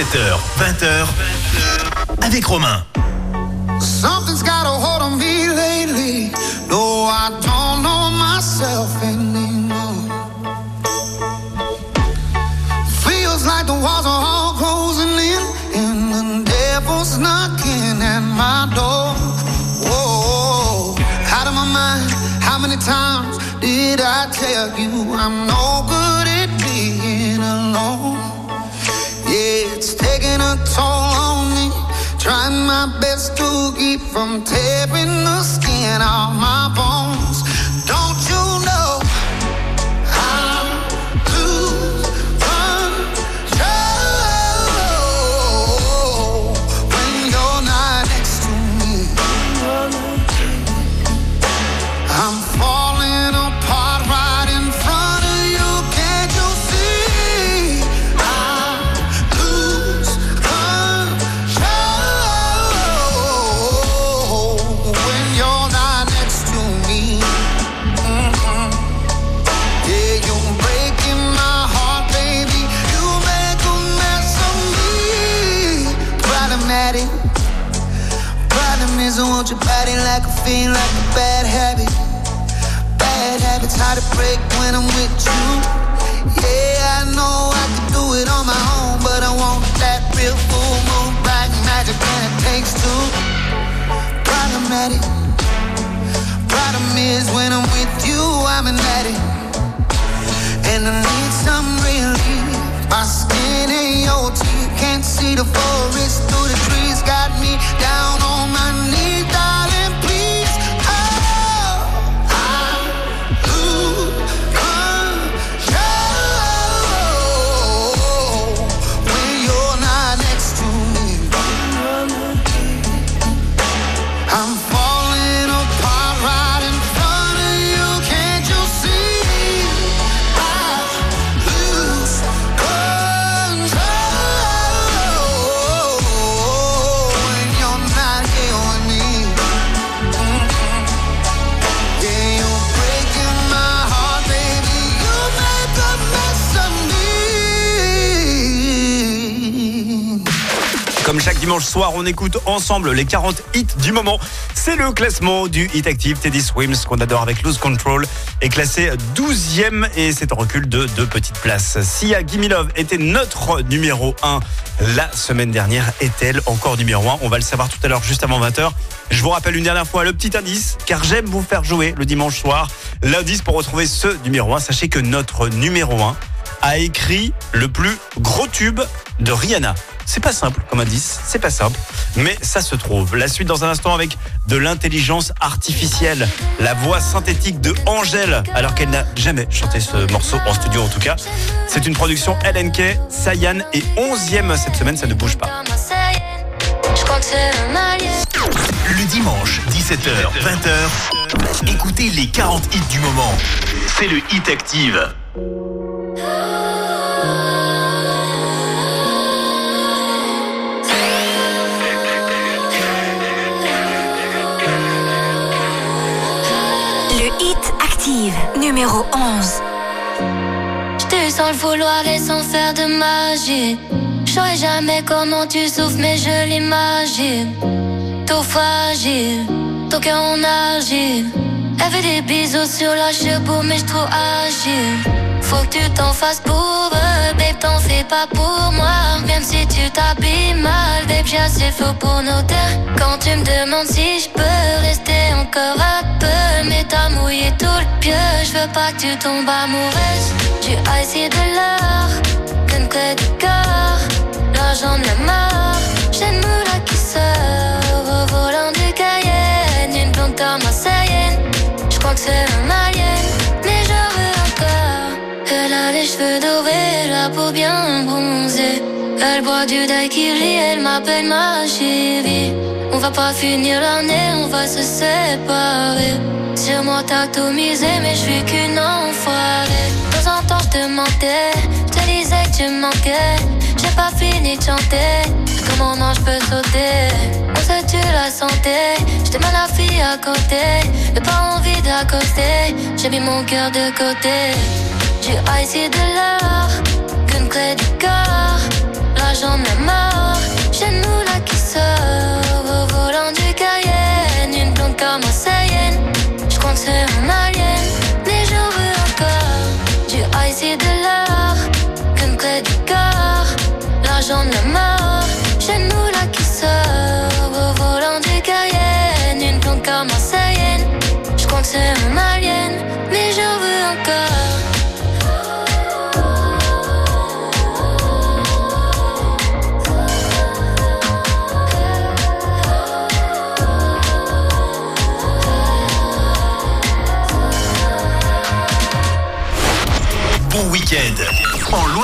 17h, 20h, avec Romain. Something's got a hold on me lately. No, I don't know myself anymore. Feels like the walls are all closing in, and the devil's knocking at my door. Whoa, out of my mind. How many times did I tell you I'm from tearing the skin off my Problematic. Problem is when I'm with you, I'm an addict. And I need some relief. My skin ain't your teeth. Can't see the forest through the trees. Got me down on my knees, dimanche soir, on écoute ensemble les 40 hits du moment. C'est le classement du Hit Active. Teddy Swims, qu'on adore avec Lose Control, est classé 12e et c'est en recul de deux petites places. Sia Gimme Love était notre numéro 1 la semaine dernière. Est-elle encore numéro 1 On va le savoir tout à l'heure, juste avant 20h. Je vous rappelle une dernière fois le petit indice, car j'aime vous faire jouer le dimanche soir. L'indice pour retrouver ce numéro 1, sachez que notre numéro 1 a écrit le plus gros tube de Rihanna. C'est pas simple comme indice, c'est pas simple, mais ça se trouve. La suite dans un instant avec de l'intelligence artificielle, la voix synthétique de Angèle, alors qu'elle n'a jamais chanté ce morceau en studio en tout cas. C'est une production LNK, Sayan et 11e cette semaine, ça ne bouge pas. Le dimanche, 17h, 20h, écoutez les 40 hits du moment. C'est le Hit Active. Numéro 11. J't'ai sans le vouloir et sans faire de magie. J'saurais jamais comment tu souffres, mais je l'imagine. Tout fragile, ton cœur en argile. Elle fait des bisous sur la cheveux, mais j'trouve agile. Faut que tu t'en fasses pour eux, babe, t'en fais pas pour moi. Même si tu t'habilles mal, babe, j'ai assez faux pour nos terres. Quand tu me demandes si je peux rester encore un peu, mais t'as mouillé tout le pieu. Je veux pas que tu tombes amoureuse. Du ice et de l'or, qu'une clé du cœur. L'argent de la mort, j'ai une moula qui sort au volant du Cayenne. Une blonde comme marseillaine, je crois que c'est un alien, cheveux dorés, la peau bien bronzée. Elle boit du daiquiri, elle m'appelle ma chérie. On va pas finir l'année, on va se séparer. Sur moi t'as tout misé, mais je suis qu'une enfoirée. De temps en temps je te mentais, je te disais que tu manquais. J'ai pas fini de chanter, comment non je peux sauter. On se tue la santé, je mal la fille à côté. J'ai pas envie d'accoster, j'ai mis mon cœur de côté. Ice et de l'or, qu'une clé du corps. L'argent de la mort, j'ai nous là qui sort?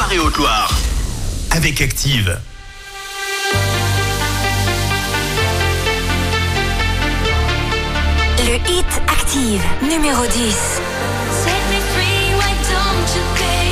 Loire et Haute-Loire avec Active. Le hit active numéro 10. Set me free, why don't you?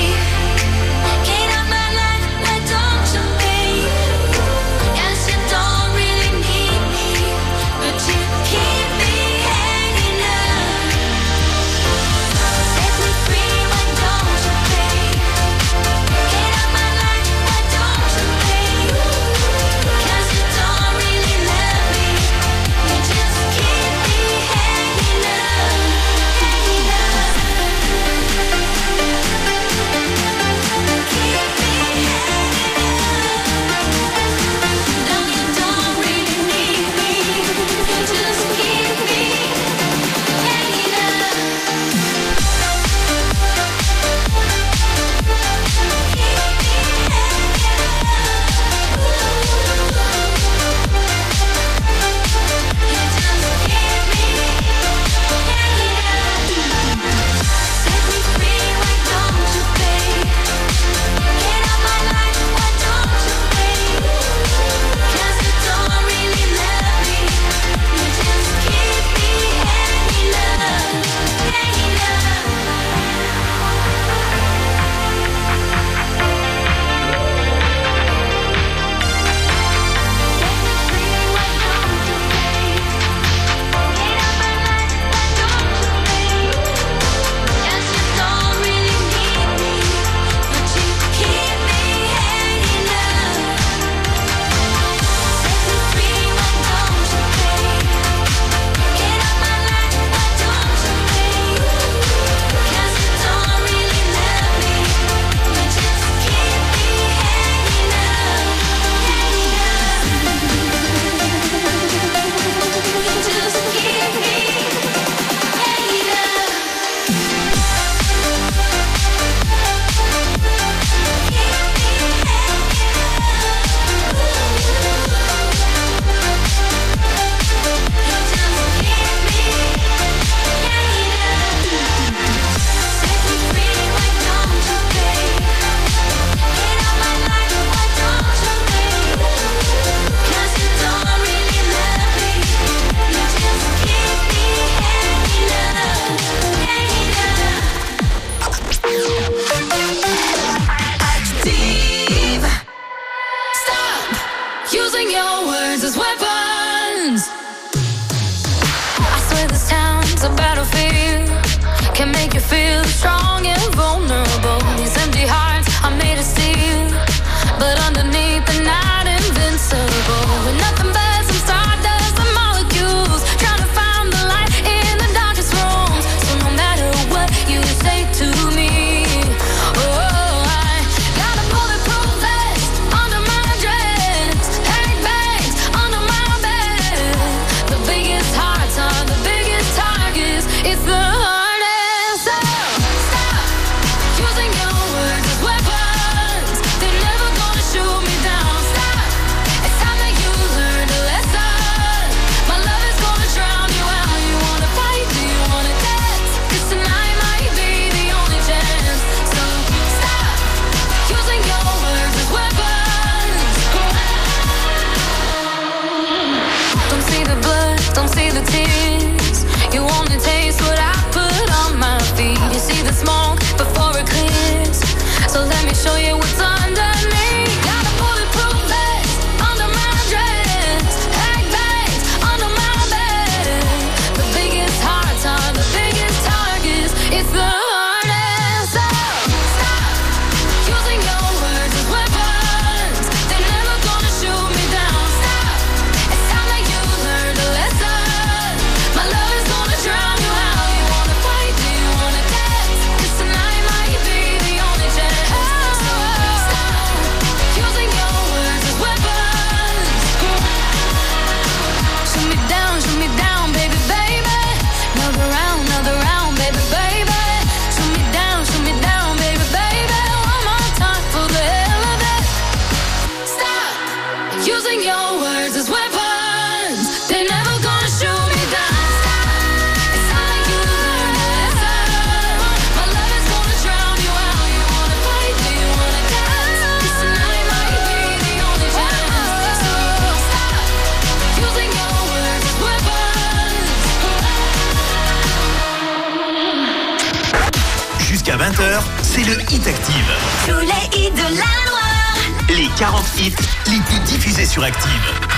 20h, c'est le Hit Active. Tous les hits de la Loire. Les 40 hits les plus diffusés sur Active.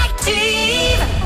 Active.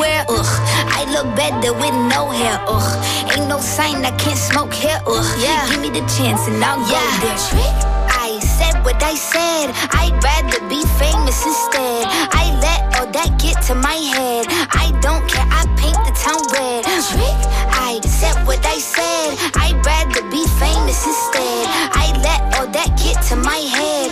Look better with no hair. Ugh, ain't no sign I can't smoke here. Ugh, yeah, give me the chance and I'll go there. Trick. I said what I said. I'd rather be famous instead. I let all that get to my head. I don't care. I paint the town red. Trick. I said what I said. I'd rather be famous instead. I let all that get to my head.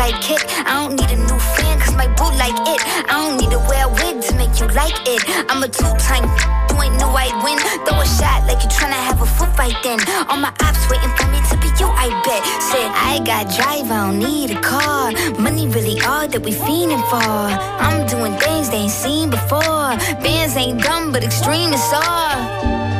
sidekick. I don't need a new fan, cause my boot like it. I don't need to wear a wig to make you like it. I'm a two-time, you new, I win. Throw a shot like you're tryna have a foot fight then. All my ops waiting for me to be you, I bet. Say I got drive, I don't need a car. Money really all that we fiending for. I'm doing things they ain't seen before. Bands ain't dumb, but extreme is all.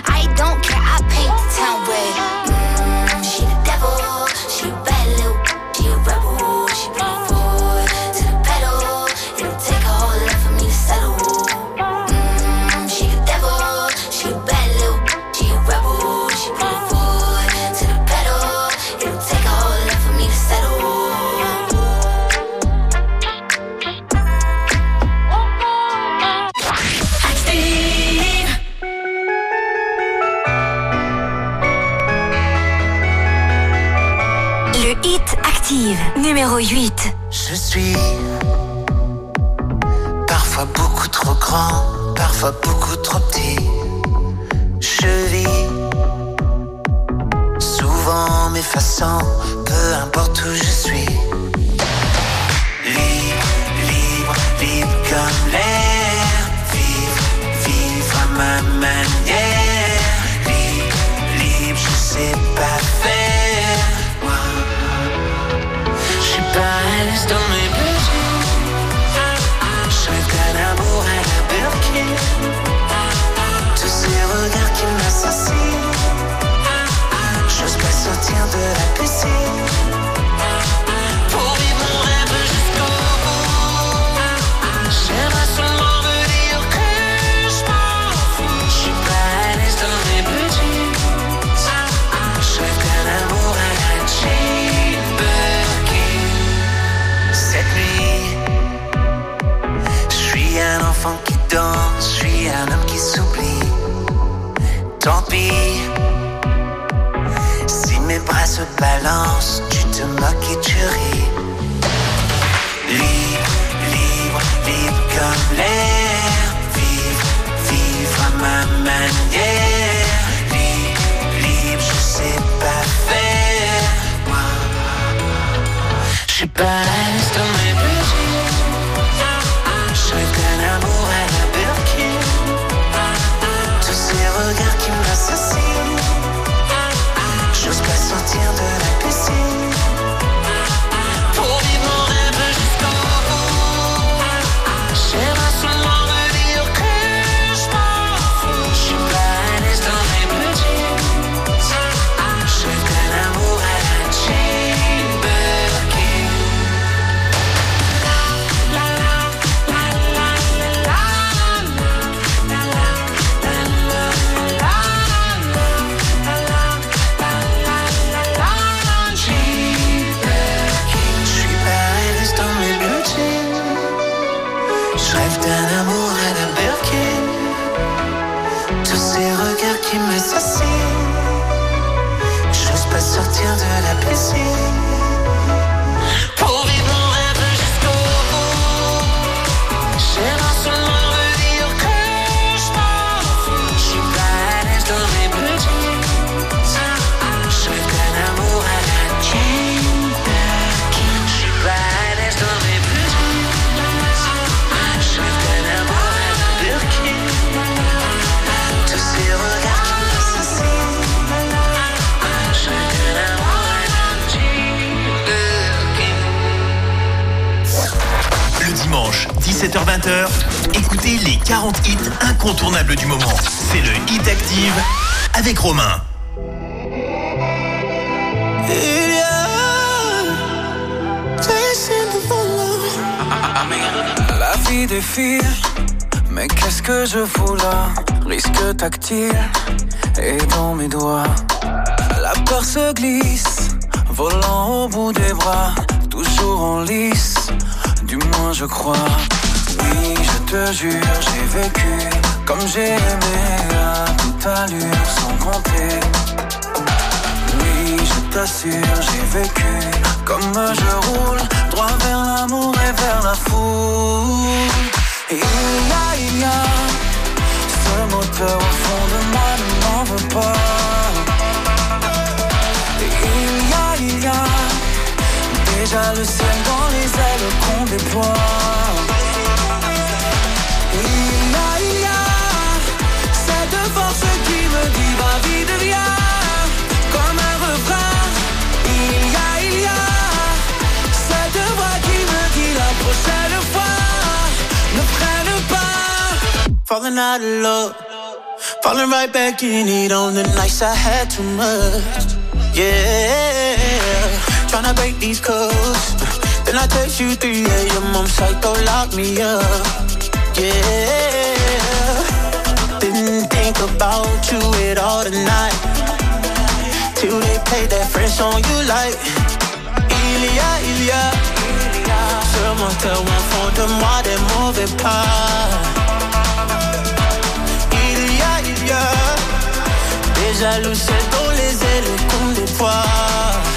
Oui, je t'assure, j'ai vécu comme je roule, droit vers l'amour et vers la foule. Et il a, il a, ce moteur au fond de moi ne m'en veut pas. Et il y a, il y a, déjà le ciel dans les ailes qu'on déploie. Falling out of love, falling right back in it on the nights I had too much. Yeah, tryna break these codes. Then I text you 3 a.m. I'm psycho, lock me up. Yeah, didn't think about you at all tonight. Till they played that French song you like. Il y a, il y a ce moteur au fond de moi des mauvais pas. Le ciel dans les ailes qu'on déploie.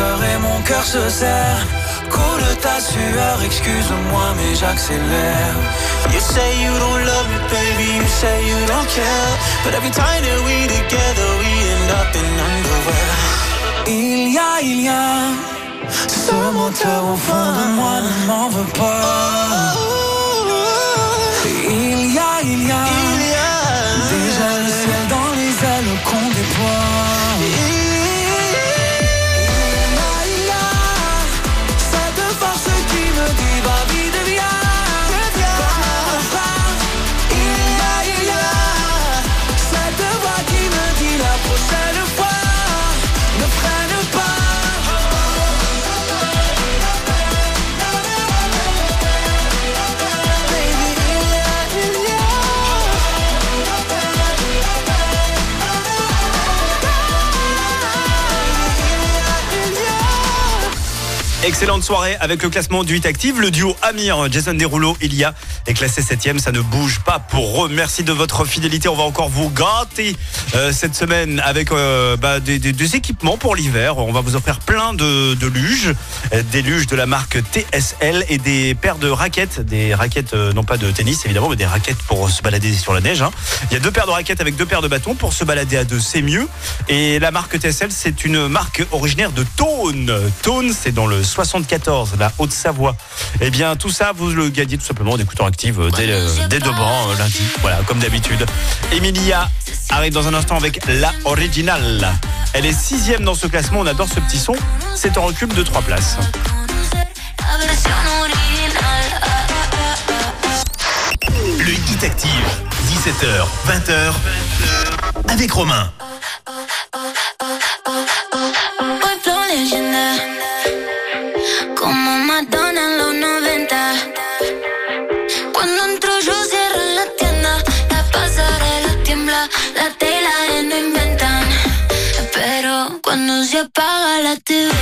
Et mon cœur se serre. Coule ta sueur, excuse-moi, mais j'accélère. You say you don't love me, baby, you say you don't care. But every time that we together, we end up in underwear. Il y a, il y a ce moteur au fond de moi ne m'en veut pas. Il y a, il y a Excellente soirée avec le classement du 8 Active. Le duo Amir, Jason Derulo, Ilia est classé 7ème. Ça ne bouge pas pour eux. Merci de votre fidélité. On va encore vous gâter euh, cette semaine avec euh, bah, des, équipements pour l'hiver. On va vous offrir plein de, luges, euh, des luges de la marque TSL et des paires de raquettes. Des raquettes, non pas de tennis évidemment, mais des raquettes pour se balader sur la neige. hein. Il y a deux paires de raquettes avec deux paires de bâtons. Pour se balader à deux, c'est mieux. Et la marque TSL, c'est une marque originaire de Tône. Tône, c'est dans le 74, la Haute-Savoie. Eh bien, tout ça, vous le gagnez tout simplement en écoutant Active euh, dès, dès demain, euh, lundi. Voilà, comme d'habitude. Emilia arrive dans un instant avec la originale. Elle est sixième dans ce classement. On adore ce petit son. C'est en recul de trois places. Original. Le Hit Active, 17h, 20h, avec Romain. Apaga la TV,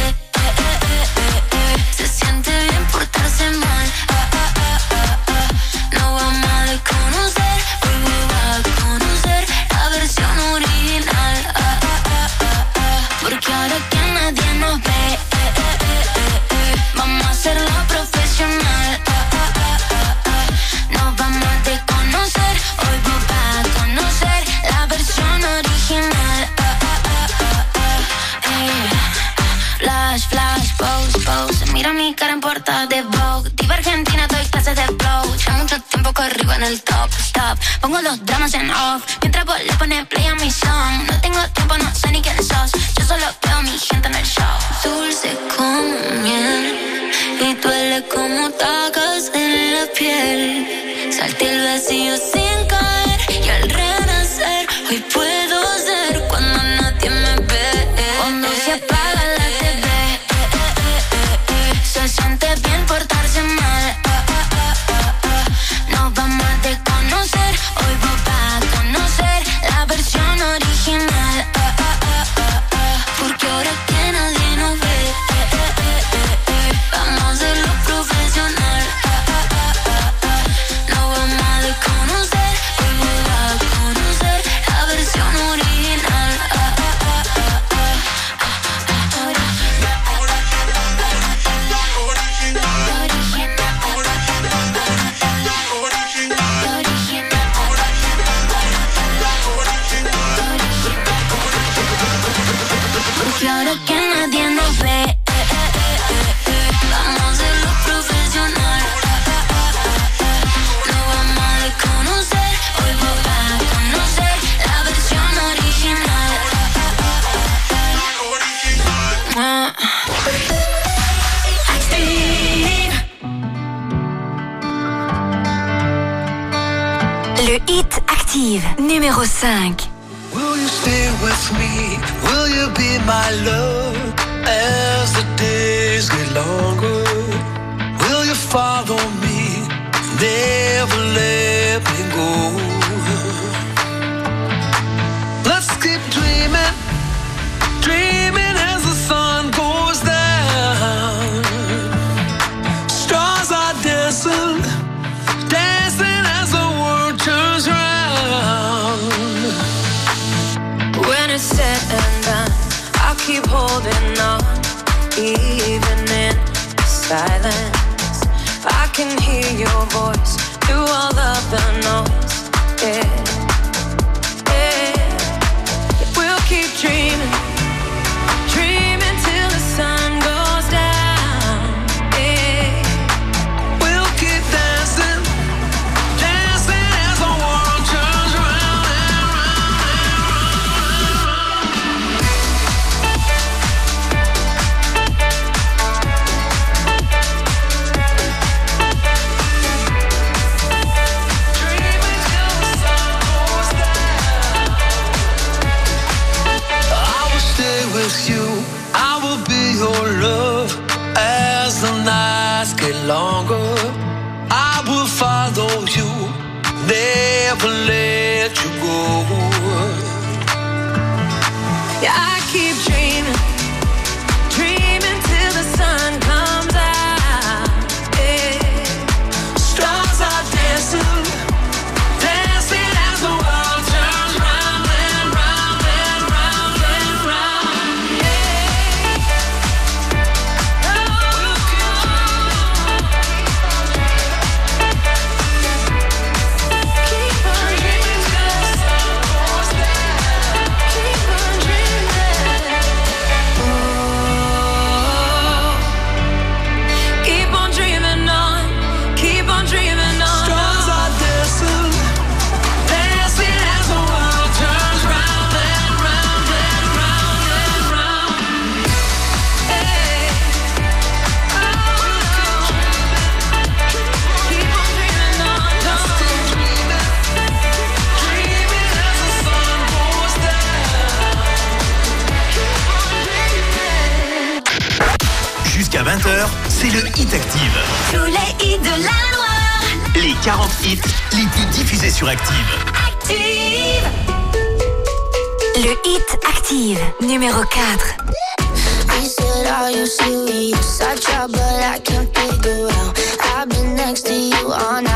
sur Active. Active Le hit Active, numéro 4. He said, Are you serious? I try, but I can't figure out. I've been next to you all night.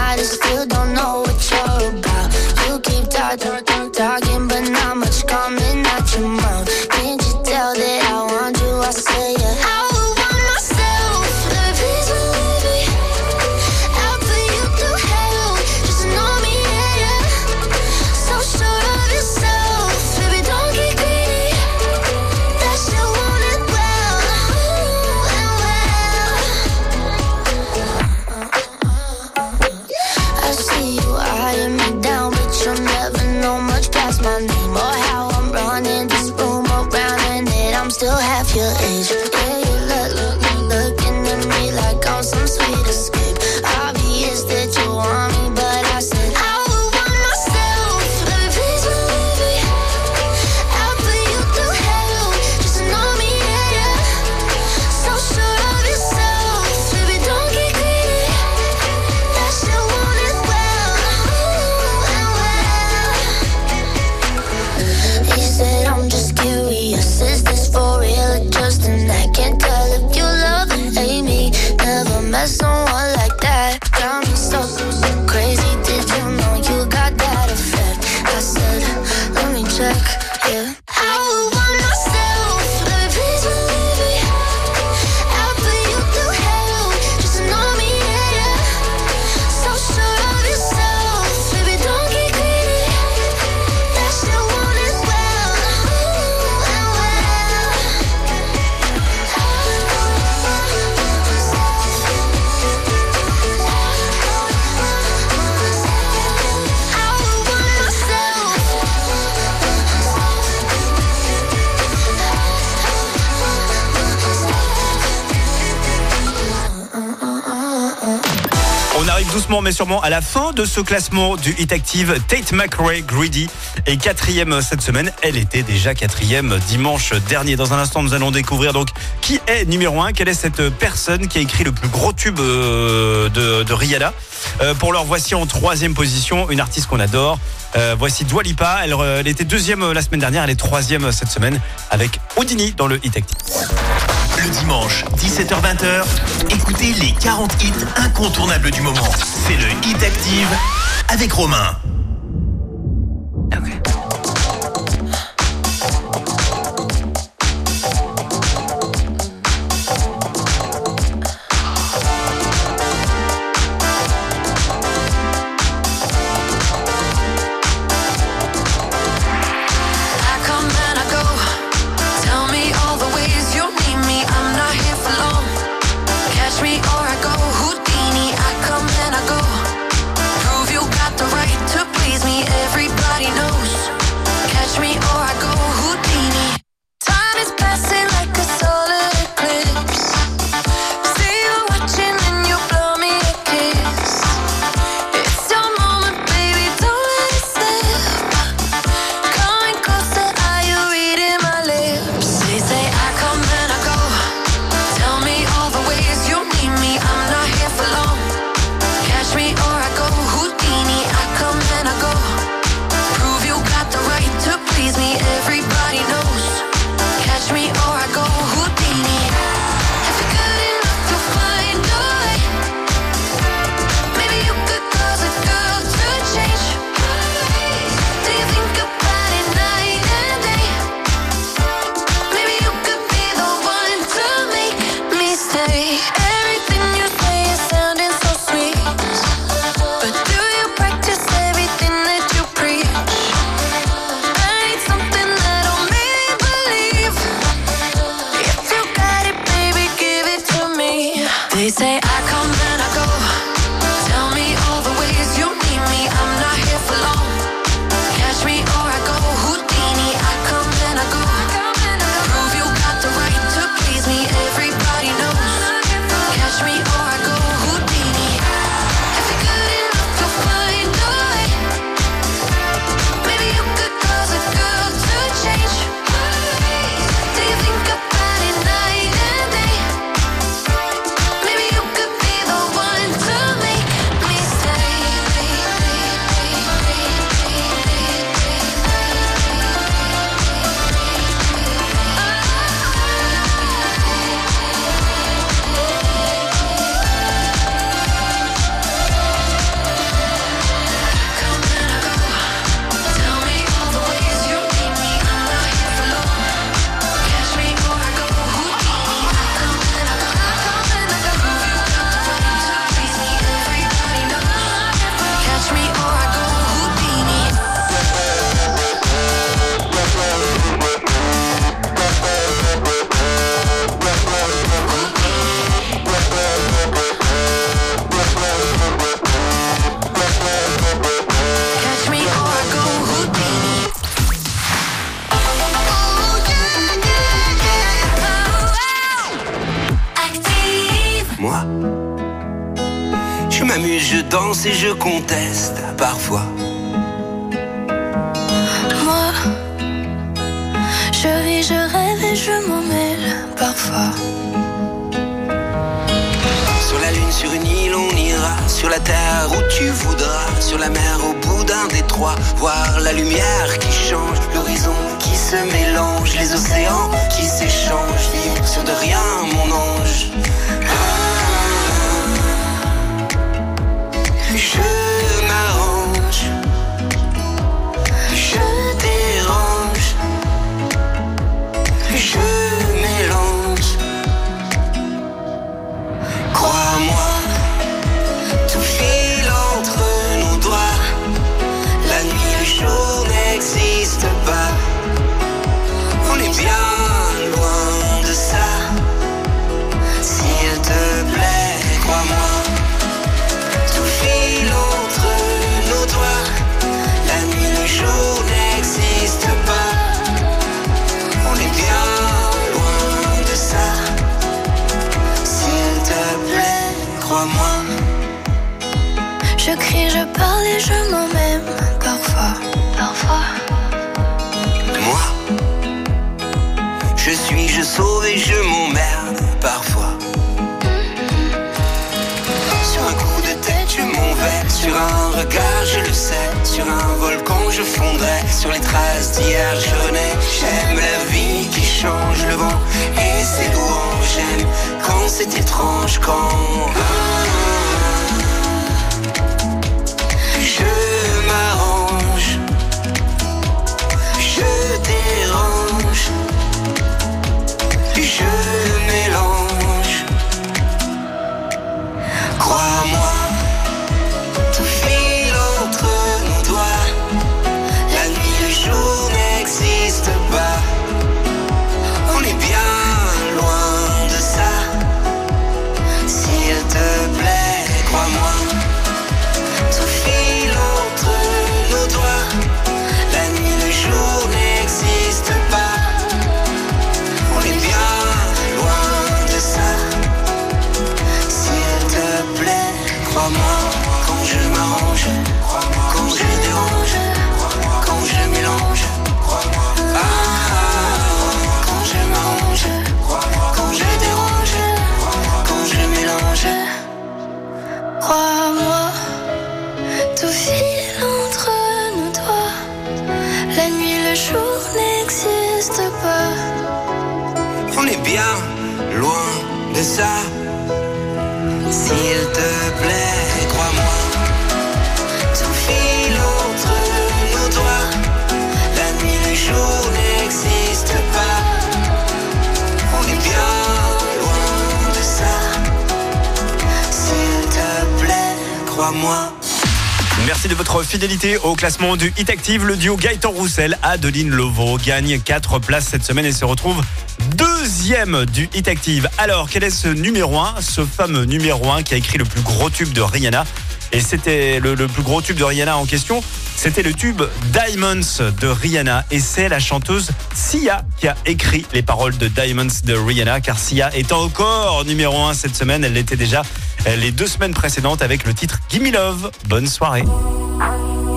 fin de ce classement du Hit Active, Tate McRae Greedy est quatrième cette semaine. Elle était déjà quatrième dimanche dernier. Dans un instant, nous allons découvrir donc qui est numéro un, quelle est cette personne qui a écrit le plus gros tube euh, de, Rihanna. Euh, pour leur voici en troisième position une artiste qu'on adore. Euh, voici Dwalipa. Elle, elle était deuxième la semaine dernière, elle est troisième cette semaine avec Houdini dans le Hit Active dimanche, 17h-20h, écoutez les 40 hits incontournables du moment. C'est le Hit Active avec Romain. Classement du Hit Active. Le duo Gaëtan Roussel, Adeline Lovo gagne 4 places cette semaine et se retrouve deuxième du Hit Active. Alors, quel est ce numéro 1 Ce fameux numéro 1 qui a écrit le plus gros tube de Rihanna? Et c'était le, le plus gros tube de Rihanna en question. C'était le tube Diamonds de Rihanna. Et c'est la chanteuse Sia qui a écrit les paroles de Diamonds de Rihanna. Car Sia est encore numéro 1 cette semaine. Elle l'était déjà euh, les deux semaines précédentes avec le titre Gimme Love. Bonne soirée.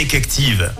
Avec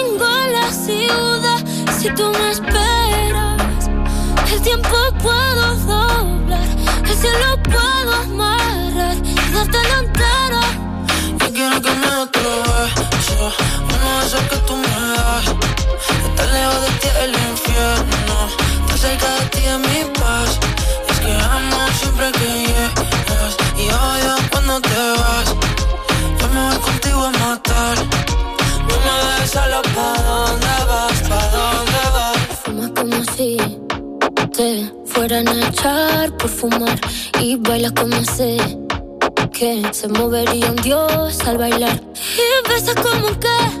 Si tú me esperas, el tiempo puedo doblar. El cielo puedo amarrar y dártelo entero. Yo quiero que me otro beso Uno de esos que tú me das Estar lejos de ti el infierno Estar cerca de ti es mi paz Es que amo siempre que a echar por fumar. Y bailas como sé que se movería un dios al bailar. Y besas como que